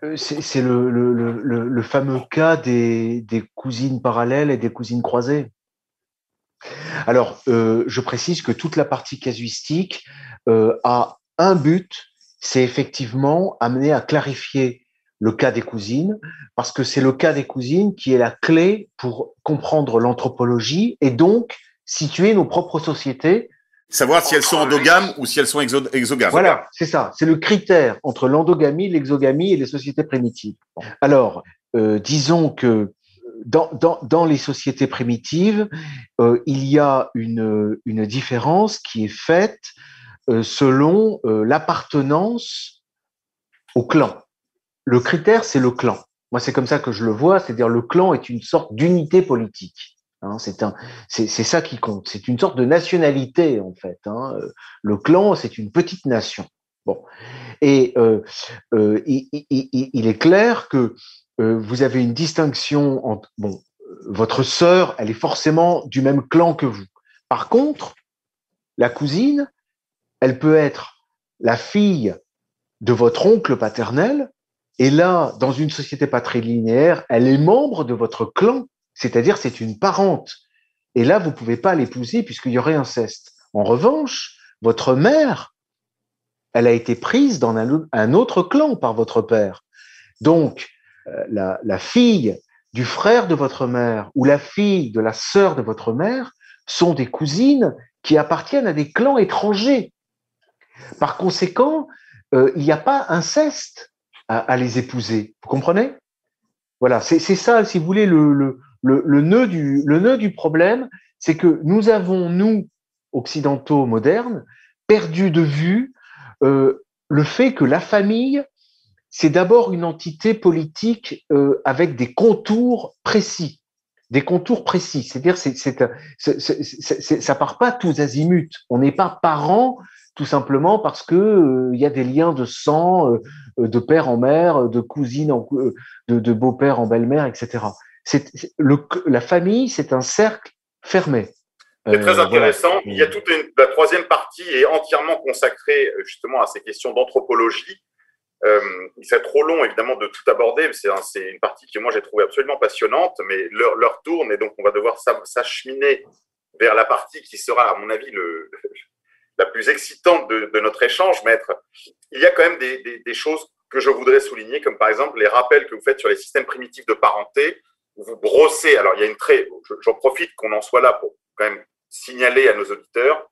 B: euh, c'est le, fameux cas des, cousines parallèles et des cousines croisées. Alors, euh, je précise que toute la partie casuistique a un but, c'est effectivement amener à clarifier le cas des cousines, parce que c'est le cas des cousines qui est la clé pour comprendre l'anthropologie et donc situer nos propres sociétés
A: Savoir si elles sont endogames ou si elles sont exogames.
B: Voilà, c'est ça. C'est le critère entre l'endogamie, l'exogamie et les sociétés primitives. Alors, euh, disons que dans, dans, dans, les sociétés primitives, euh, il y a une, une, différence qui est faite euh, selon l'appartenance au clan. Le critère, c'est le clan. Moi, c'est comme ça que je le vois, c'est-à-dire le clan est une sorte d'unité politique. Hein, c'est ça qui compte. C'est une sorte de nationalité en fait. Hein. Le clan, c'est une petite nation. Bon, et euh, euh, il, est clair que euh, vous avez une distinction entre bon, votre sœur, elle est forcément du même clan que vous. Par contre, la cousine, elle peut être la fille de votre oncle paternel, et là, dans une société patrilinéaire, elle est membre de votre clan c'est-à-dire c'est une parente. Et là, vous ne pouvez pas l'épouser puisqu'il y aurait inceste. En revanche, votre mère, elle a été prise dans un, autre clan par votre père. Donc, euh, la, fille du frère de votre mère ou la fille de la sœur de votre mère sont des cousines qui appartiennent à des clans étrangers. Par conséquent, euh, il n'y a pas inceste à, à, les épouser. Vous comprenez? Voilà, c'est ça, si vous voulez, le, le, le, nœud du, problème, c'est que nous avons, nous, occidentaux modernes, perdu de vue euh, le fait que la famille, c'est d'abord une entité politique euh, avec des contours précis. Des contours précis. C'est-à-dire, c'est, c'est, ça part pas tous azimuts. On n'est pas parents tout simplement parce que euh, il y a des liens de sang, de père en mère, de cousine, en, de, de beau-père en belle-mère, etc c'est la famille, c'est un cercle fermé.
A: C'est très euh, intéressant. Il y a toute une, la troisième partie est entièrement consacrée euh, justement à ces questions d'anthropologie. Euh, c'est trop long évidemment de tout aborder, c'est un, une partie que moi j'ai trouvé absolument passionnante, mais l'heure, leur tourne et donc on va devoir s'acheminer vers la partie qui sera à mon avis le, la plus excitante de, de, notre échange, maître. Il y a quand même des, des, des choses que je voudrais souligner, comme par exemple les rappels que vous faites sur les systèmes primitifs de parenté, vous brossez. Alors, il y a une très. J'en profite qu'on en soit là pour quand même signaler à nos auditeurs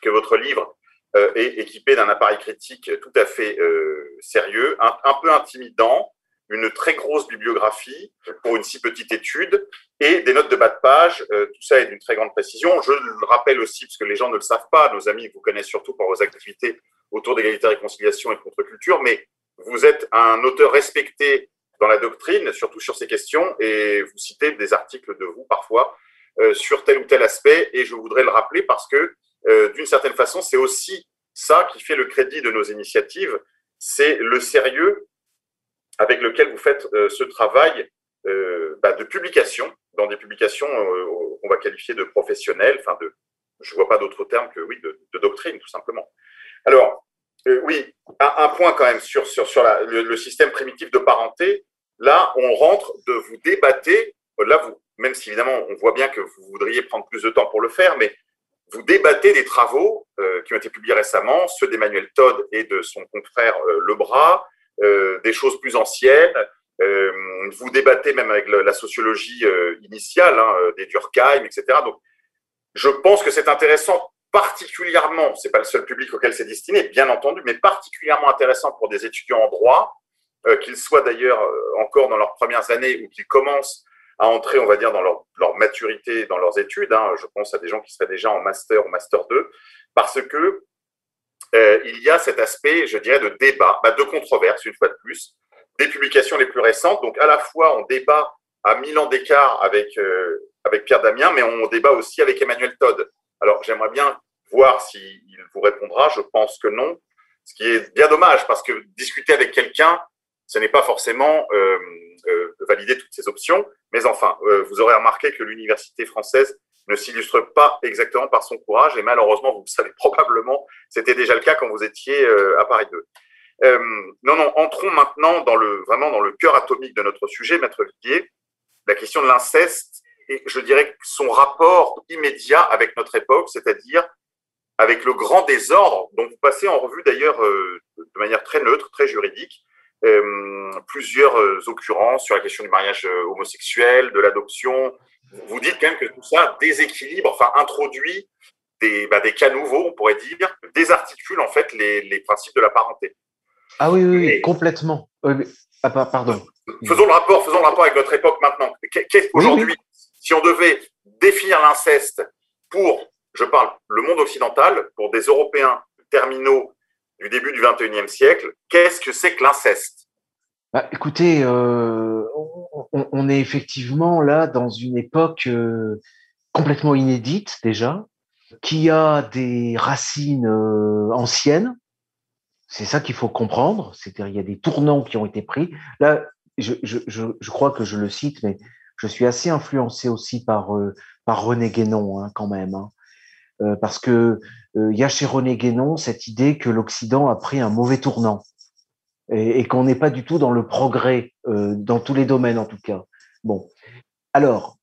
A: que votre livre euh, est équipé d'un appareil critique tout à fait euh, sérieux, un, peu intimidant, une très grosse bibliographie pour une si petite étude et des notes de bas de page. Euh, tout ça est d'une très grande précision. Je le rappelle aussi, parce que les gens ne le savent pas, nos amis vous connaissent surtout pour vos activités autour d'égalité, réconciliation et contre-culture, mais vous êtes un auteur respecté dans la doctrine, surtout sur ces questions, et vous citez des articles de vous parfois euh, sur tel ou tel aspect, et je voudrais le rappeler parce que euh, d'une certaine façon, c'est aussi ça qui fait le crédit de nos initiatives, c'est le sérieux avec lequel vous faites euh, ce travail bah, de publications, dans des publications qu'on va qualifier de professionnelles, enfin de, je vois pas d'autre terme que oui, de, doctrine, tout simplement. Alors, oui, un, point quand même sur, sur, sur le, système primitif de parenté. Là, on rentre de vous débattez. Là, vous, même si évidemment, on voit bien que vous voudriez prendre plus de temps pour le faire, mais vous débattez des travaux euh, qui ont été publiés récemment, ceux d'Emmanuel Todd et de son confrère euh, Lebras, euh, des choses plus anciennes. Euh, vous débattez même avec la sociologie euh, initiale, hein, euh, des Durkheim, etc. Donc, je pense que c'est intéressant particulièrement, c'est pas le seul public auquel c'est destiné, bien entendu, mais particulièrement intéressant pour des étudiants en droit, qu'ils soient d'ailleurs encore dans leurs premières années ou qu'ils commencent à entrer, on va dire, dans leur, leur maturité dans leurs études. Hein. Je pense à des gens qui seraient déjà en master ou master 2, parce que euh, il y a cet aspect, je dirais, de débat, bah, de controverse, une fois de plus, des publications les plus récentes. Donc, à la fois, on débat à mille ans d'écart avec, euh, avec Pierre Damien, mais on débat aussi avec Emmanuel Todd. Alors, j'aimerais bien voir s'il vous répondra. Je pense que non. Ce qui est bien dommage, parce que discuter avec quelqu'un, ce n'est pas forcément euh, euh, valider toutes ces options. Mais enfin, euh, vous aurez remarqué que l'université française ne s'illustre pas exactement par son courage. Et malheureusement, vous le savez probablement, c'était déjà le cas quand vous étiez à Paris 2. Euh, non, non, entrons maintenant dans le, vraiment dans le cœur atomique de notre sujet, Maître Viguier, la question de l'inceste et je dirais son rapport immédiat avec notre époque, c'est-à-dire avec le grand désordre dont vous passez en revue d'ailleurs de manière très neutre, très juridique, plusieurs euh, occurrences sur la question du mariage euh, homosexuel, de l'adoption. Vous dites quand même que tout ça déséquilibre, enfin introduit des, bah, des cas nouveaux, on pourrait dire, désarticule en fait les, les principes de la parenté.
B: Ah oui, oui, oui complètement. Euh, ah, pardon.
A: Faisons le rapport, faisons le rapport avec notre époque maintenant. Aujourd'hui, oui, oui. si on devait définir l'inceste pour, je parle, le monde occidental, pour des Européens terminaux du début du 21e siècle. Qu'est-ce que c'est que l'inceste?
B: Bah, Écoutez, euh, on, est effectivement là dans une époque euh, complètement inédite déjà, qui a des racines euh, anciennes. C'est ça qu'il faut comprendre. C'est-à-dire, il y a des tournants qui ont été pris. Là, je, crois que je le cite, mais je suis assez influencé aussi par, par René Guénon, hein, quand même. Hein. Euh, parce que il y a chez René Guénon cette idée que l'Occident a pris un mauvais tournant et, qu'on n'est pas du tout dans le progrès euh, dans tous les domaines en tout cas. Bon, alors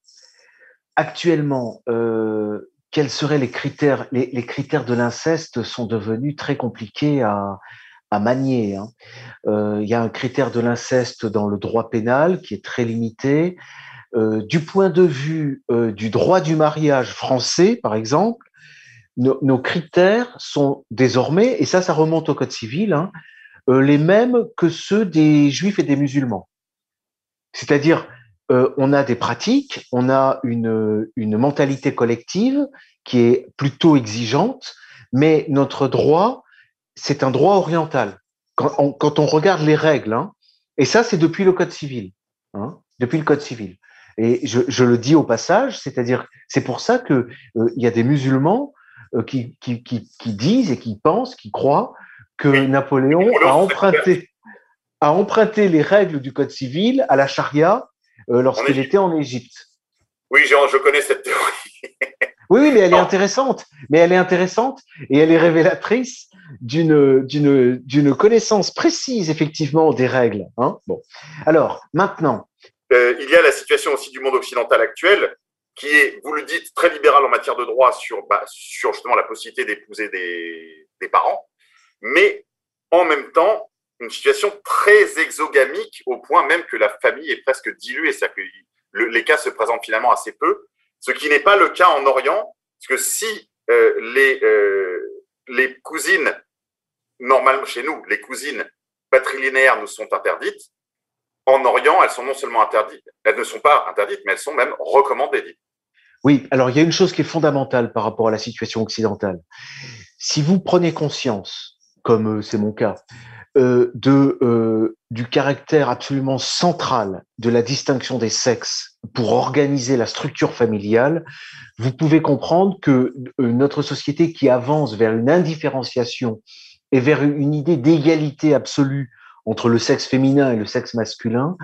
B: actuellement, euh, quels seraient les critères les, critères de l'inceste sont devenus très compliqués à, manier. Hein. Euh, il y a un critère de l'inceste dans le droit pénal qui est très limité. Euh, du point de vue euh, du droit du mariage français, par exemple, nos, critères sont désormais, et ça, ça remonte au Code civil, hein, euh, les mêmes que ceux des juifs et des musulmans. C'est-à-dire, euh, on a des pratiques, on a une, une mentalité collective qui est plutôt exigeante, mais notre droit, c'est un droit oriental. Quand on, regarde les règles, hein, et ça, c'est depuis le Code civil, hein, depuis le Code civil. Et je, le dis au passage, c'est-à-dire, c'est pour ça que euh, il y a des musulmans euh, qui, qui, qui, qui, disent et qui pensent, qui croient que oui. Napoléon a emprunté, a emprunté les règles du Code civil à la charia euh, lorsqu'il était en Égypte.
A: Oui, Jean, je connais cette théorie.
B: oui, oui, mais elle est intéressante. Mais elle est intéressante et elle est révélatrice d'une d'une d'une connaissance précise effectivement des règles. Hein bon, alors maintenant.
A: Euh, il y a la situation aussi du monde occidental actuel qui est, vous le dites, très libéral en matière de droit sur, bah, sur justement la possibilité d'épouser des, des parents, mais en même temps, une situation très exogamique au point même que la famille est presque diluée, c'est-à-dire que le, les cas se présentent finalement assez peu, ce qui n'est pas le cas en Orient, parce que si euh, les, euh, les cousines, normalement chez nous, les cousines patrilinéaires nous sont interdites, en Orient, elles sont non seulement interdites, elles ne sont pas interdites, mais elles sont même recommandées.
B: Oui, alors il y a une chose qui est fondamentale par rapport à la situation occidentale. Si vous prenez conscience, comme c'est mon cas, euh, euh, du caractère absolument central de la distinction des sexes pour organiser la structure familiale, vous pouvez comprendre que euh, notre société qui avance vers une indifférenciation et vers une idée d'égalité absolue entre le sexe féminin et le sexe masculin,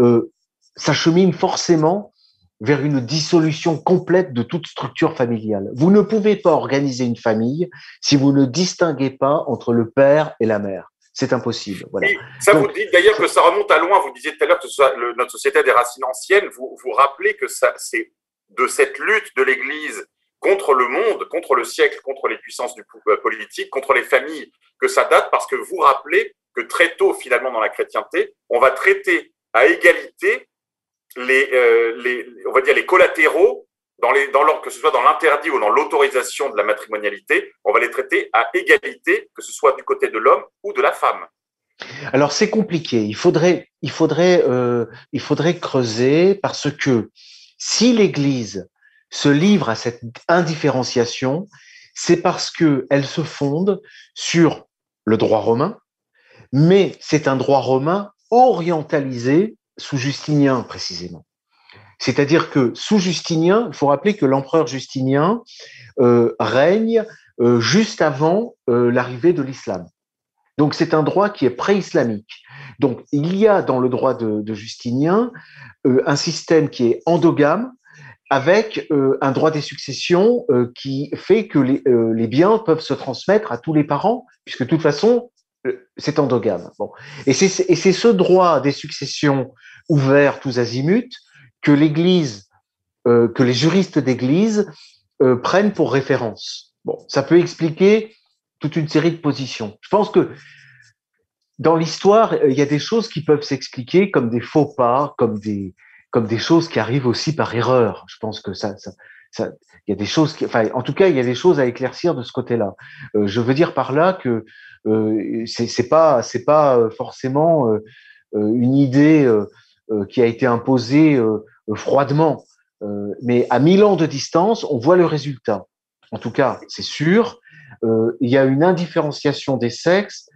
B: euh, s'achemine forcément vers une dissolution complète de toute structure familiale. Vous ne pouvez pas organiser une famille si vous ne distinguez pas entre le père et la mère. C'est impossible. Voilà.
A: ça vous dit d'ailleurs que ça remonte à loin. Vous disiez tout à l'heure que notre société a des racines anciennes. Vous vous rappelez que ça, c'est de cette lutte de l'Église contre le monde, contre le siècle, contre les puissances du euh, politique, contre les familles, que ça date parce que vous rappelez que très tôt, finalement, dans la chrétienté, on va traiter à égalité les, euh, les on va dire les collatéraux, dans dans que ce soit dans l'interdit ou dans l'autorisation de la matrimonialité, on va les traiter à égalité, que ce soit du côté de l'homme ou de la femme.
B: Alors c'est compliqué. Il faudrait, il faudrait, euh, il faudrait creuser parce que si l'Église se livre à cette indifférenciation, c'est parce qu'elle se fonde sur le droit romain, mais c'est un droit romain orientalisé sous Justinien précisément. C'est-à-dire que sous Justinien, il faut rappeler que l'empereur Justinien euh, règne euh, juste avant euh, l'arrivée de l'islam. Donc c'est un droit qui est pré-islamique. Donc il y a dans le droit de, Justinien un système qui est endogame, avec un droit des successions qui fait que les, les, biens peuvent se transmettre à tous les parents, puisque de toute façon, c'est endogame. Bon. Et c'est ce droit des successions ouvert tous azimuts que l'Église, que les juristes d'Église prennent pour référence. Bon, ça peut expliquer toute une série de positions. Je pense que dans l'histoire, il y a des choses qui peuvent s'expliquer comme des faux pas, comme des, choses qui arrivent aussi par erreur. Je pense que ça, ça, ça il y a des choses qui, en tout cas, il y a des choses à éclaircir de ce côté-là. Euh, je veux dire par là que euh, c'est pas, c'est pas euh, forcément euh, euh, une idée qui a été imposée froidement, mais à mille ans de distance, on voit le résultat. En tout cas, c'est sûr. il y a une indifférenciation des sexes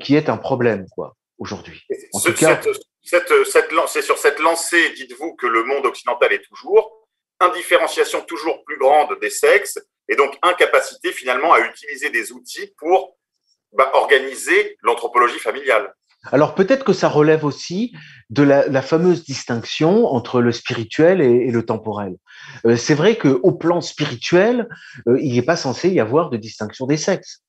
B: qui est un problème, quoi, aujourd'hui. En tout
A: cas, cette, cette, c'est sur cette lancée, dites-vous, que le monde occidental est toujours, indifférenciation toujours plus grande des sexes, et donc incapacité finalement à utiliser des outils pour organiser l'anthropologie familiale.
B: Alors peut-être que ça relève aussi de la, fameuse distinction entre le spirituel et, le temporel. Euh, c'est vrai qu'au plan spirituel, euh, il n'est pas censé y avoir de distinction des sexes.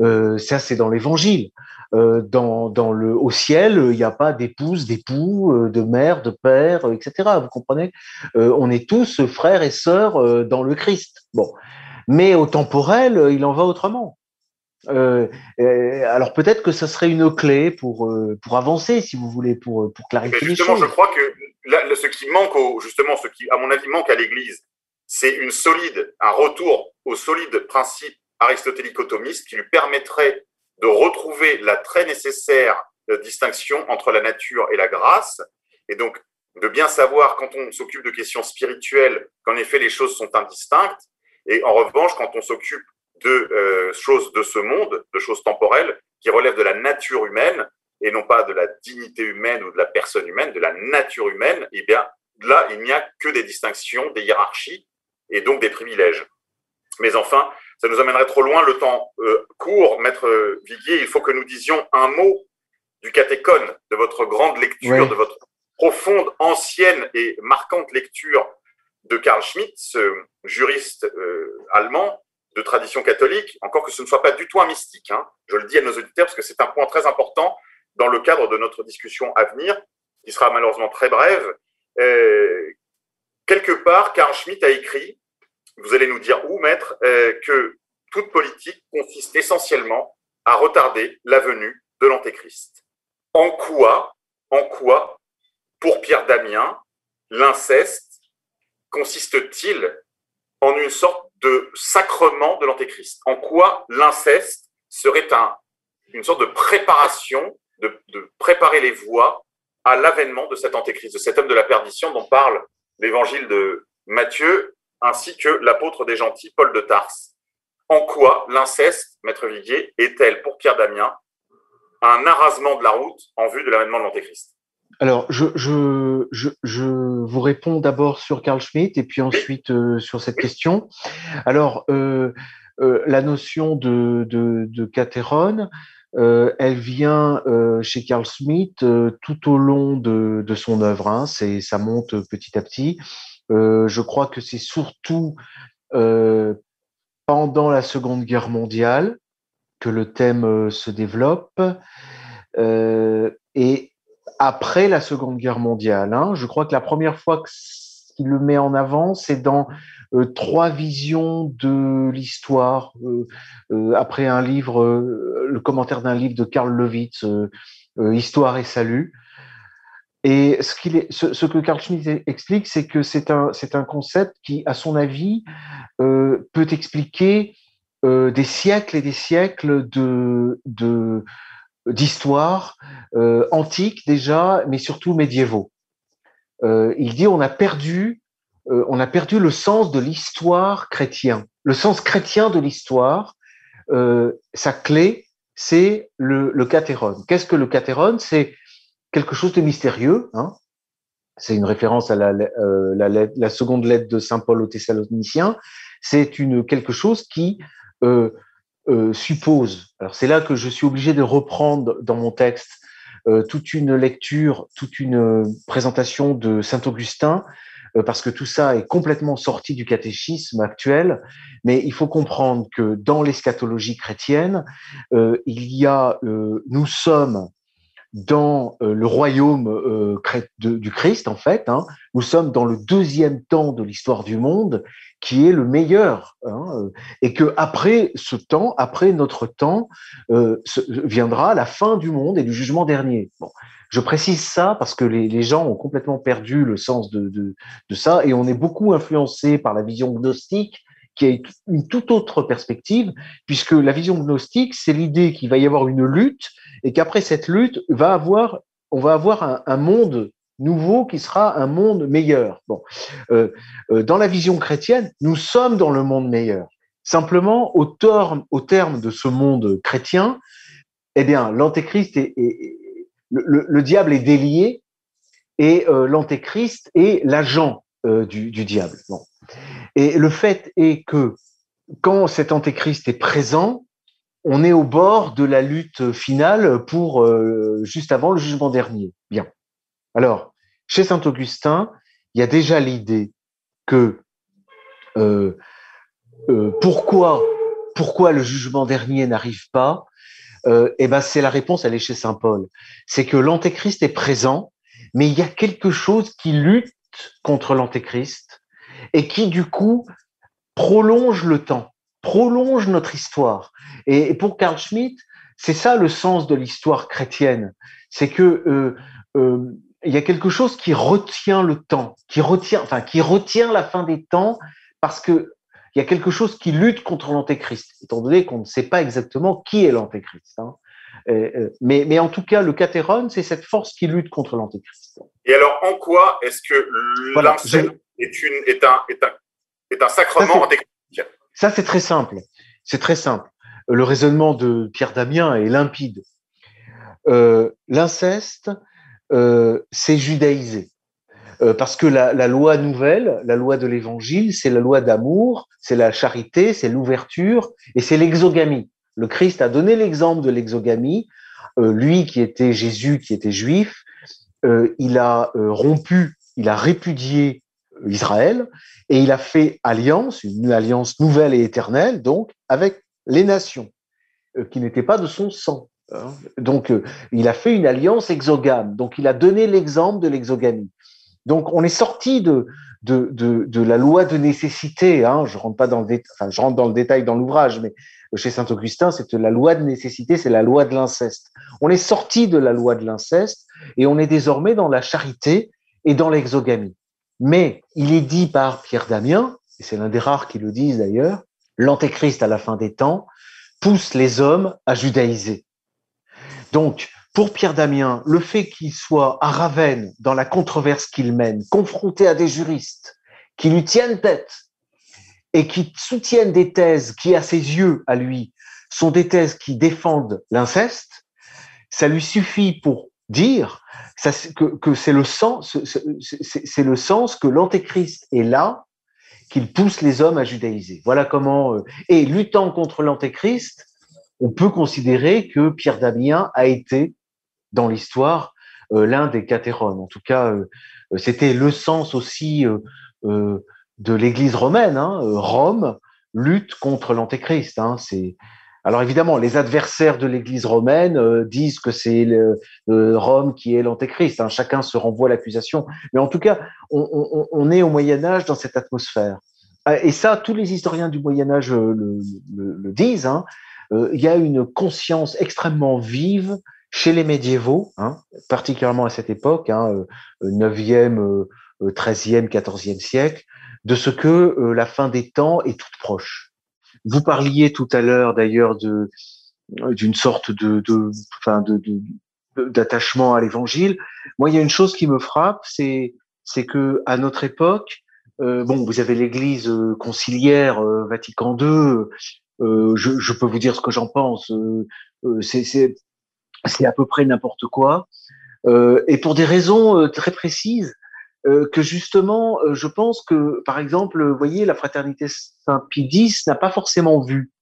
B: Euh, ça, c'est dans l'Évangile. Dans, le, au ciel, il n'y a pas d'épouse, d'époux, de mère, de père, etc. Vous comprenez? On est tous frères et sœurs dans le Christ. Bon, mais au temporel, il en va autrement. Alors peut-être que ça serait une clé pour pour avancer, si vous voulez, pour pour clarifier
A: mais justement,
B: les choses.
A: je crois que ce qui manque, au, justement, ce qui, à mon avis, manque à l'Église, c'est une solide, un retour au solide principe aristotélico-thomiste qui lui permettrait de retrouver la très nécessaire euh, distinction entre la nature et la grâce, et donc de bien savoir quand on s'occupe de questions spirituelles qu'en effet les choses sont indistinctes, et en revanche quand on s'occupe de euh, choses de ce monde, de choses temporelles qui relèvent de la nature humaine et non pas de la dignité humaine ou de la personne humaine, de la nature humaine, eh bien là il n'y a que des distinctions, des hiérarchies et donc des privilèges. Mais enfin, ça nous amènerait trop loin. Le temps euh, court, maître Viguier. Il faut que nous disions un mot du catéchone, de votre grande lecture, de votre profonde, ancienne et marquante lecture de Karl Schmitt, ce juriste euh, allemand de tradition catholique, encore que ce ne soit pas du tout un mystique. Hein. Je le dis à nos auditeurs parce que c'est un point très important dans le cadre de notre discussion à venir, qui sera malheureusement très brève. Euh, quelque part, Karl Schmitt a écrit vous allez nous dire où, maître, euh, que toute politique consiste essentiellement à retarder la venue de l'Antéchrist. En quoi, en quoi, pour Pierre Damien, l'inceste consiste-t-il en une sorte de sacrement de l'Antéchrist En quoi l'inceste serait un, une sorte de préparation, de, de préparer les voies à l'avènement de cet Antéchrist, de cet homme de la perdition dont parle l'évangile de Matthieu ainsi que l'apôtre des gentils, Paul de Tarse. En quoi l'inceste, maître Viguier, est-elle pour Pierre Damien un arrasement de la route en vue de l'avènement de l'Antéchrist?
B: Alors, je, vous réponds d'abord sur Carl Schmitt et puis ensuite euh, sur cette question. Alors, euh, euh, la notion de, de, elle vient chez Carl euh, tout au long de, son œuvre. Hein, ça monte petit à petit. je crois que c'est surtout pendant la Seconde Guerre mondiale que le thème se développe. et après la Seconde Guerre mondiale, hein, je crois que la première fois qu'il le met en avant, c'est dans euh, trois visions de l'histoire euh, euh, après un livre, le commentaire d'un livre de Karl Lewitz, Histoire et salut. Et ce, que Carl Schmitt explique, c'est que c'est un, concept qui, à son avis, peut expliquer des siècles et des siècles de, d'histoire antique déjà, mais surtout médiévaux. il dit on a perdu euh, on a perdu le sens de l'histoire chrétien. Le sens chrétien de l'histoire, euh, sa clé, c'est le, le Qu'est-ce que le catéron C'est quelque chose de mystérieux. Hein c'est une référence à la, euh, la, seconde lettre de Saint Paul aux Thessaloniciens. C'est une quelque chose qui euh, euh, suppose. Alors c'est là que je suis obligé de reprendre dans mon texte euh, toute une lecture, toute une présentation de Saint Augustin euh, parce que tout ça est complètement sorti du catéchisme actuel, mais il faut comprendre que dans l'eschatologie chrétienne, euh, il y a, euh, nous sommes dans le royaume du Christ, en fait. Hein. Nous sommes dans le deuxième temps de l'histoire du monde, qui est le meilleur, hein, et que après ce temps, après notre temps, viendra la fin du monde et du jugement dernier. Bon. Je précise ça parce que les, gens ont complètement perdu le sens de, de, ça et on est beaucoup influencé par la vision gnostique qui a une toute autre perspective, puisque la vision gnostique, c'est l'idée qu'il va y avoir une lutte et qu'après cette lutte, va avoir, on va avoir un, monde nouveau qui sera un monde meilleur. Euh, euh, dans la vision chrétienne, nous sommes dans le monde meilleur. Simplement, au, terme, au terme de ce monde chrétien, eh bien, l'antéchrist est, est, le, diable est délié et euh, l'antéchrist est l'agent du, diable. Et le fait est que quand cet antéchrist est présent, on est au bord de la lutte finale pour euh, juste avant le jugement dernier. Bien. Alors, chez saint Augustin, il y a déjà l'idée que pourquoi pourquoi le jugement dernier n'arrive pas euh, eh ben c'est la réponse, elle est chez Saint Paul. C'est que l'antéchrist est présent, mais il y a quelque chose qui lutte contre l'antéchrist et qui du coup prolonge le temps, prolonge notre histoire. Et, pour Carl Schmitt, c'est ça le sens de l'histoire chrétienne, c'est que euh, euh, il y a quelque chose qui retient le temps, qui retient, enfin qui retient la fin des temps, parce que il y a quelque chose qui lutte contre l'antéchrist, étant donné qu'on ne sait pas exactement qui est l'antéchrist. Hein. Euh, mais, mais, en tout cas, le catéron, c'est cette force qui lutte contre l'antéchrist.
A: Et alors, en quoi est-ce que voilà, est, une, est, un, est, un, est un sacrement antéchrist
B: Ça, c'est très simple. C'est très simple. Le raisonnement de Pierre Damien est limpide. Euh, L'inceste, euh, c'est judaïsé. Euh, parce que la, la, loi nouvelle, la loi de l'évangile, c'est la loi d'amour, c'est la charité, c'est l'ouverture et c'est l'exogamie. Le Christ a donné l'exemple de l'exogamie. Euh, lui qui était Jésus, qui était juif, euh, il a rompu, il a répudié Israël et il a fait alliance, une alliance nouvelle et éternelle, donc avec les nations qui n'étaient pas de son sang. Hein. Donc, il a fait une alliance exogame. Donc, il a donné l'exemple de l'exogamie. Donc, on est sorti de, de, de, la loi de nécessité. Hein. Je rentre pas dans le détail, je rentre dans le détail dans l'ouvrage, mais chez saint Augustin, c'est la loi de nécessité, c'est la loi de l'inceste. On est sorti de la loi de l'inceste et on est désormais dans la charité et dans l'exogamie. Mais il est dit par Pierre Damien, et c'est l'un des rares qui le disent d'ailleurs, l'antéchrist à la fin des temps pousse les hommes à judaïser. Donc, pour Pierre Damien, le fait qu'il soit à Ravenne dans la controverse qu'il mène, confronté à des juristes qui lui tiennent tête et qui soutiennent des thèses qui, à ses yeux, à lui, sont des thèses qui défendent l'inceste, ça lui suffit pour dire que, c'est le sens, c'est le sens que l'antéchrist est là, qu'il pousse les hommes à judaïser. Voilà comment. Euh, et luttant contre l'antéchrist, on peut considérer que Pierre Damien a été, dans l'histoire, euh, l'un des catérones. En tout cas, euh, c'était le sens aussi de l'Église romaine. Hein. Rome lutte contre l'Antéchrist. Hein. C'est alors évidemment, les adversaires de l'Église romaine disent que c'est Rome qui est l'antéchrist. Hein. Chacun se renvoie l'accusation. Mais en tout cas, on, est au Moyen Âge dans cette atmosphère. Et ça, tous les historiens du Moyen Âge le, disent. Hein. il y a une conscience extrêmement vive chez les médiévaux, hein, particulièrement à cette époque, hein, 9e, 13e, 14e siècle, de ce que euh, la fin des temps est toute proche. Vous parliez tout à l'heure d'ailleurs de d'une sorte de, de, enfin de, d'attachement à l'Évangile. Moi, il y a une chose qui me frappe, c'est c'est que à notre époque, euh, bon, vous avez l'Église euh, conciliaire Vatican II. je, je, peux vous dire ce que j'en pense. c'est c'est à peu près n'importe quoi, euh, et pour des raisons euh, très précises euh, que justement, je pense que, par exemple, vous voyez, la fraternité Saint-Pie n'a pas forcément vu.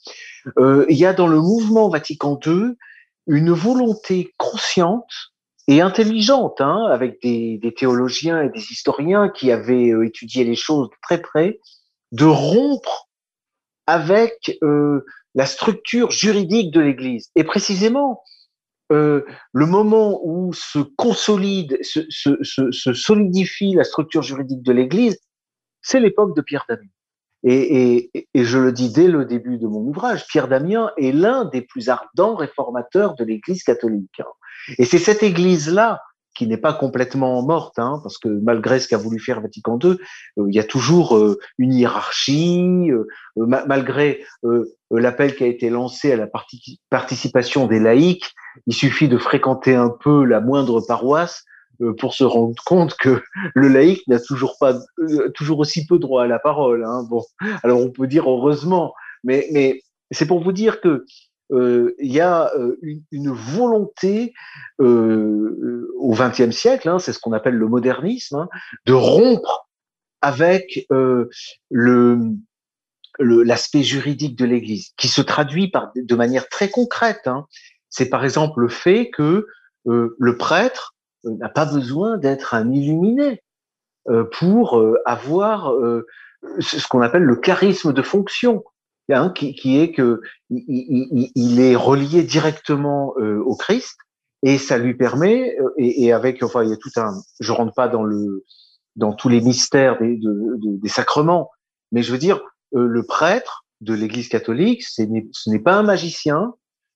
B: il y a dans le mouvement Vatican II une volonté consciente et intelligente, hein, avec des, des, théologiens et des historiens qui avaient étudié les choses de très près, de rompre avec la structure juridique de l'Église. Et précisément, euh, le moment où se consolide, se, solidifie la structure juridique de l'Église, c'est l'époque de Pierre Damien. Et, et, et, je le dis dès le début de mon ouvrage, Pierre Damien est l'un des plus ardents réformateurs de l'Église catholique. Et c'est cette Église-là qui n'est pas complètement morte, hein, parce que malgré ce qu'a voulu faire Vatican II, euh, il y a toujours euh, une hiérarchie, malgré l'appel qui a été lancé à la participation des laïcs, il suffit de fréquenter un peu la moindre paroisse euh, pour se rendre compte que le laïc n'a toujours pas euh, toujours aussi peu droit à la parole. Hein. Bon, alors on peut dire heureusement, mais mais c'est pour vous dire que euh, il y a une, volonté au XXe siècle, hein, c'est ce qu'on appelle le modernisme, hein, de rompre avec le l'aspect juridique de l'Église, qui se traduit par de manière très concrète. Hein c'est par exemple le fait que euh, le prêtre euh, n'a pas besoin d'être un illuminé euh, pour avoir ce qu'on appelle le charisme de fonction, hein, qui, est que il, est relié directement au Christ et ça lui permet et, avec enfin il y a tout un je rentre pas dans le dans tous les mystères des, des sacrements mais je veux dire le prêtre de l'Église catholique ce n'est pas un magicien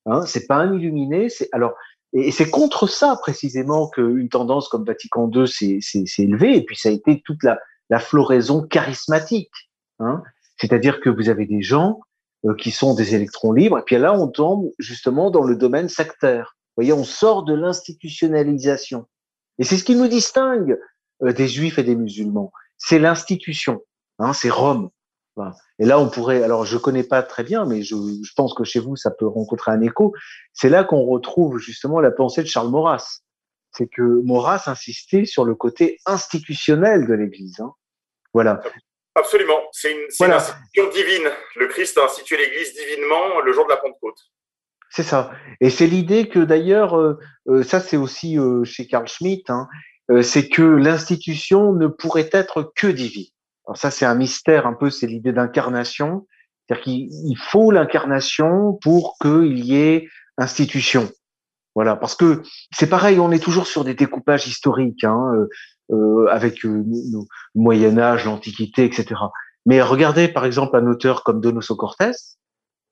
B: Hein, c'est pas un illuminé. C'est alors et, c'est contre ça précisément qu'une tendance comme Vatican II s'est élevée. Et puis ça a été toute la, la floraison charismatique. Hein. C'est-à-dire que vous avez des gens euh, qui sont des électrons libres. Et puis là, on tombe justement dans le domaine sectaire. Vous voyez, on sort de l'institutionnalisation. Et c'est ce qui nous distingue euh, des juifs et des musulmans. C'est l'institution. Hein, c'est Rome. Et là, on pourrait, alors je connais pas très bien, mais je, pense que chez vous, ça peut rencontrer un écho. C'est là qu'on retrouve justement la pensée de Charles Maurras. C'est que Maurras insistait sur le côté institutionnel de l'Église. Hein. Voilà.
A: Absolument. C'est une, institution divine. Le Christ a institué l'Église divinement le jour de la Pentecôte.
B: C'est ça. Et c'est l'idée que d'ailleurs, euh, euh, ça c'est aussi euh, chez Carl Schmitt, hein, c'est que l'institution ne pourrait être que divine. Alors ça, c'est un mystère un peu, c'est l'idée d'incarnation. C'est-à-dire qu'il faut l'incarnation pour qu'il y ait institution. Voilà, parce que c'est pareil, on est toujours sur des découpages historiques, hein, avec euh, le Moyen Âge, l'Antiquité, etc. Mais regardez par exemple un auteur comme Donoso Cortés.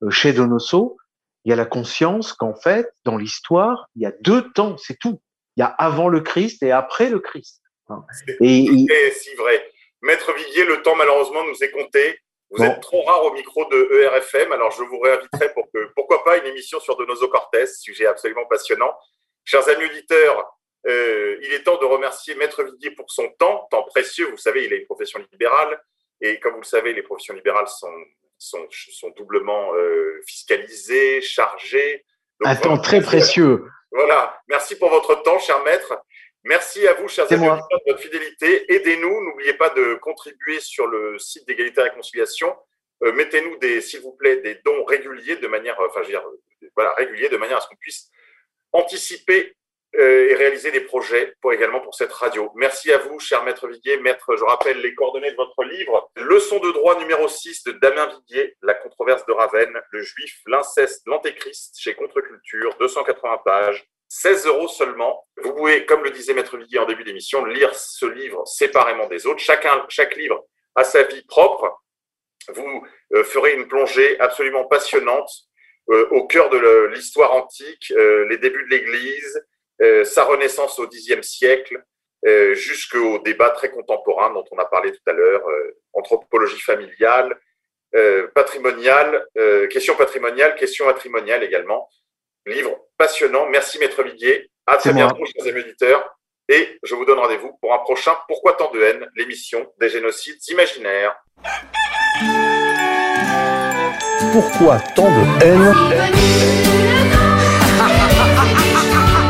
B: Euh, chez Donoso, il y a la conscience qu'en fait, dans l'histoire, il y a deux temps, c'est tout. Il y a avant le Christ et après le Christ.
A: Hein. Et, et si vrai. Maître Viguier, le temps malheureusement nous est compté. Vous êtes trop rare au micro de ERFM, alors je vous réinviterai pour que, pourquoi pas, une émission sur Donoso Cortés, sujet absolument passionnant. Chers amis auditeurs, euh, il est temps de remercier Maître Viguier pour son temps, temps précieux. Vous savez, il a une profession libérale, et comme vous le savez, les professions libérales sont, sont, sont doublement euh, fiscalisées, chargées.
B: Un temps très précieux.
A: Voilà. Merci pour votre temps, cher maître. Merci à vous, chers amis, de votre fidélité. Aidez-nous. N'oubliez pas de contribuer sur le site d'égalité et réconciliation. Euh, mettez-nous, s'il vous plaît, des dons réguliers de manière, enfin, je veux dire, voilà, réguliers de manière à ce qu'on puisse anticiper euh, et réaliser des projets pour également pour cette radio. Merci à vous, cher maître Viguier. Maître, je rappelle les coordonnées de votre livre. Leçon de droit numéro 6 de Damien Viguier, La controverse de Ravenne, le juif, l'inceste, l'antéchrist chez Contre-Culture, 280 pages. 16 euros seulement. Vous pouvez, comme le disait Maître Viguier en début d'émission, lire ce livre séparément des autres. Chacun, chaque livre a sa vie propre. Vous euh, ferez une plongée absolument passionnante euh, au cœur de l'histoire antique, euh, les débuts de l'Église, sa renaissance au Xe siècle, jusqu'au débat très contemporain dont on a parlé tout à l'heure, anthropologie familiale, patrimoniale, question patrimoniale, question matrimoniale également. Livre passionnant. Merci, Maître Viguier. À très bientôt, chers amis auditeurs. Et je vous donne rendez-vous pour un prochain Pourquoi tant de haine, l'émission des génocides imaginaires.
D: Pourquoi tant de haine?